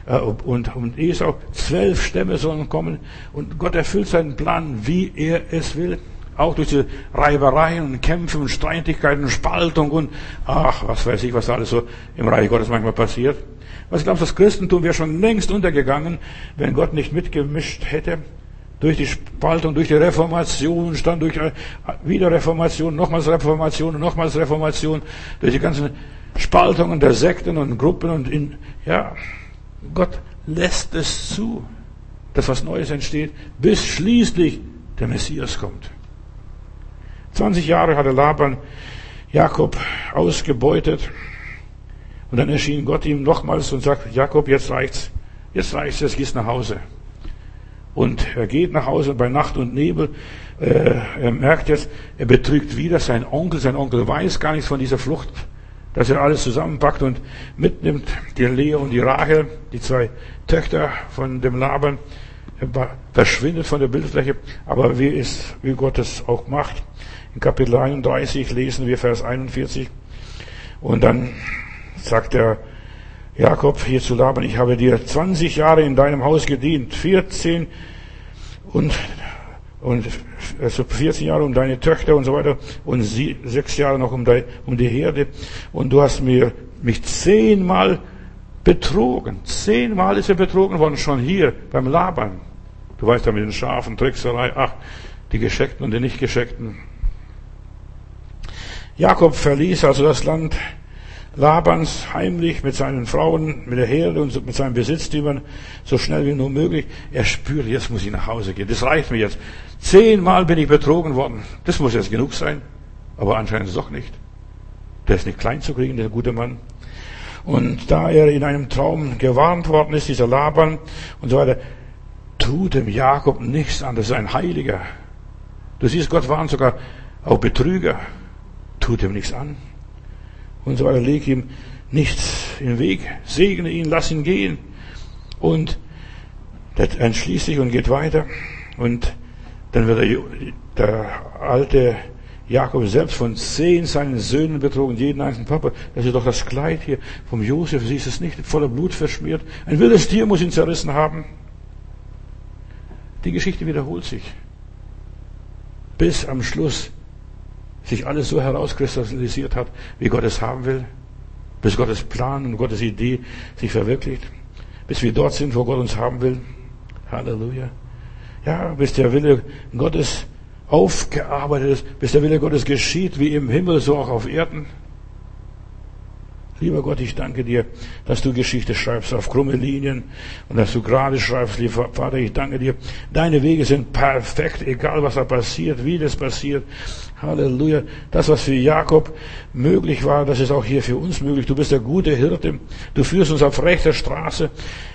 äh, und, und Esau. Zwölf Stämme sollen kommen und Gott erfüllt seinen Plan, wie er es will. Auch durch die Reibereien und Kämpfe und Streitigkeiten und Spaltung und ach, was weiß ich, was alles so im Reich Gottes manchmal passiert. Was glaubst du, das Christentum wäre schon längst untergegangen, wenn Gott nicht mitgemischt hätte? Durch die Spaltung, durch die Reformation, stand durch äh, wieder Reformation, nochmals Reformation, nochmals Reformation, durch die ganzen Spaltungen der Sekten und Gruppen und in, ja, Gott lässt es zu, dass was Neues entsteht, bis schließlich der Messias kommt. 20 Jahre hatte Laban Jakob ausgebeutet. Und dann erschien Gott ihm nochmals und sagt, Jakob, jetzt reicht's. Jetzt reicht's, jetzt gehst nach Hause. Und er geht nach Hause bei Nacht und Nebel. Äh, er merkt jetzt, er betrügt wieder seinen Onkel. Sein Onkel weiß gar nichts von dieser Flucht, dass er alles zusammenpackt und mitnimmt. Die Lea und die Rachel, die zwei Töchter von dem Laban, verschwindet von der Bildfläche. Aber wie, es, wie Gott es auch macht, in Kapitel 31 lesen wir Vers 41. Und dann sagt der Jakob hier zu Laban, ich habe dir 20 Jahre in deinem Haus gedient, 14 und, und also 14 Jahre um deine Töchter und so weiter und sie, sechs Jahre noch um, die, um die Herde und du hast mir mich zehnmal betrogen. Zehnmal ist er betrogen worden, schon hier beim Laban. Du weißt ja mit den Schafen, Trickserei, ach, die Gescheckten und die nicht Gescheckten. Jakob verließ also das Land Labans heimlich mit seinen Frauen, mit der Herde und mit seinen Besitztümern so schnell wie nur möglich. Er spürt, jetzt muss ich nach Hause gehen. Das reicht mir jetzt. Zehnmal bin ich betrogen worden. Das muss jetzt genug sein. Aber anscheinend ist es doch nicht. Der ist nicht klein zu kriegen, der gute Mann. Und da er in einem Traum gewarnt worden ist, dieser Laban und so weiter, tut dem Jakob nichts an. Das ist ein Heiliger. Du siehst, Gott warnt sogar auch Betrüger tut ihm nichts an. Und so weiter, leg ihm nichts in den Weg, segne ihn, lass ihn gehen. Und der entschließt sich und geht weiter. Und dann wird der, der alte Jakob selbst von zehn seinen Söhnen betrogen, jeden einzelnen Papa. Das ist doch das Kleid hier vom Josef, siehst es nicht, voller Blut verschmiert. Ein wildes Tier muss ihn zerrissen haben. Die Geschichte wiederholt sich. Bis am Schluss sich alles so herauskristallisiert hat, wie Gott es haben will, bis Gottes Plan und Gottes Idee sich verwirklicht, bis wir dort sind, wo Gott uns haben will. Halleluja. Ja, bis der Wille Gottes aufgearbeitet ist, bis der Wille Gottes geschieht, wie im Himmel, so auch auf Erden. Lieber Gott, ich danke dir, dass du Geschichte schreibst auf krumme Linien und dass du gerade schreibst, lieber Vater, ich danke dir. Deine Wege sind perfekt, egal was da passiert, wie das passiert. Halleluja. Das, was für Jakob möglich war, das ist auch hier für uns möglich. Du bist der gute Hirte. Du führst uns auf rechter Straße.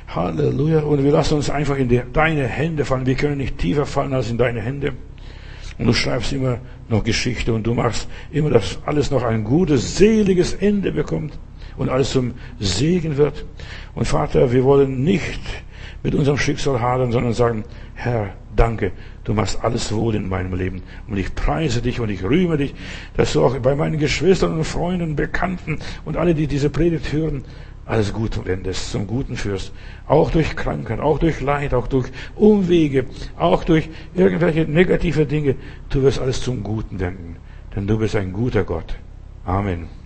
Halleluja. Und wir lassen uns einfach in deine Hände fallen. Wir können nicht tiefer fallen als in deine Hände. Und du schreibst immer noch Geschichte und du machst immer, dass alles noch ein gutes, seliges Ende bekommt und alles zum Segen wird. Und Vater, wir wollen nicht mit unserem Schicksal hadern, sondern sagen, Herr, danke, du machst alles wohl in meinem Leben. Und ich preise dich und ich rühme dich, dass du auch bei meinen Geschwistern und Freunden, Bekannten und alle, die diese Predigt hören, alles gut wendest, zum Guten führst. Auch durch Krankheit, auch durch Leid, auch durch Umwege, auch durch irgendwelche negative Dinge. Du wirst alles zum Guten wenden. Denn du bist ein guter Gott. Amen.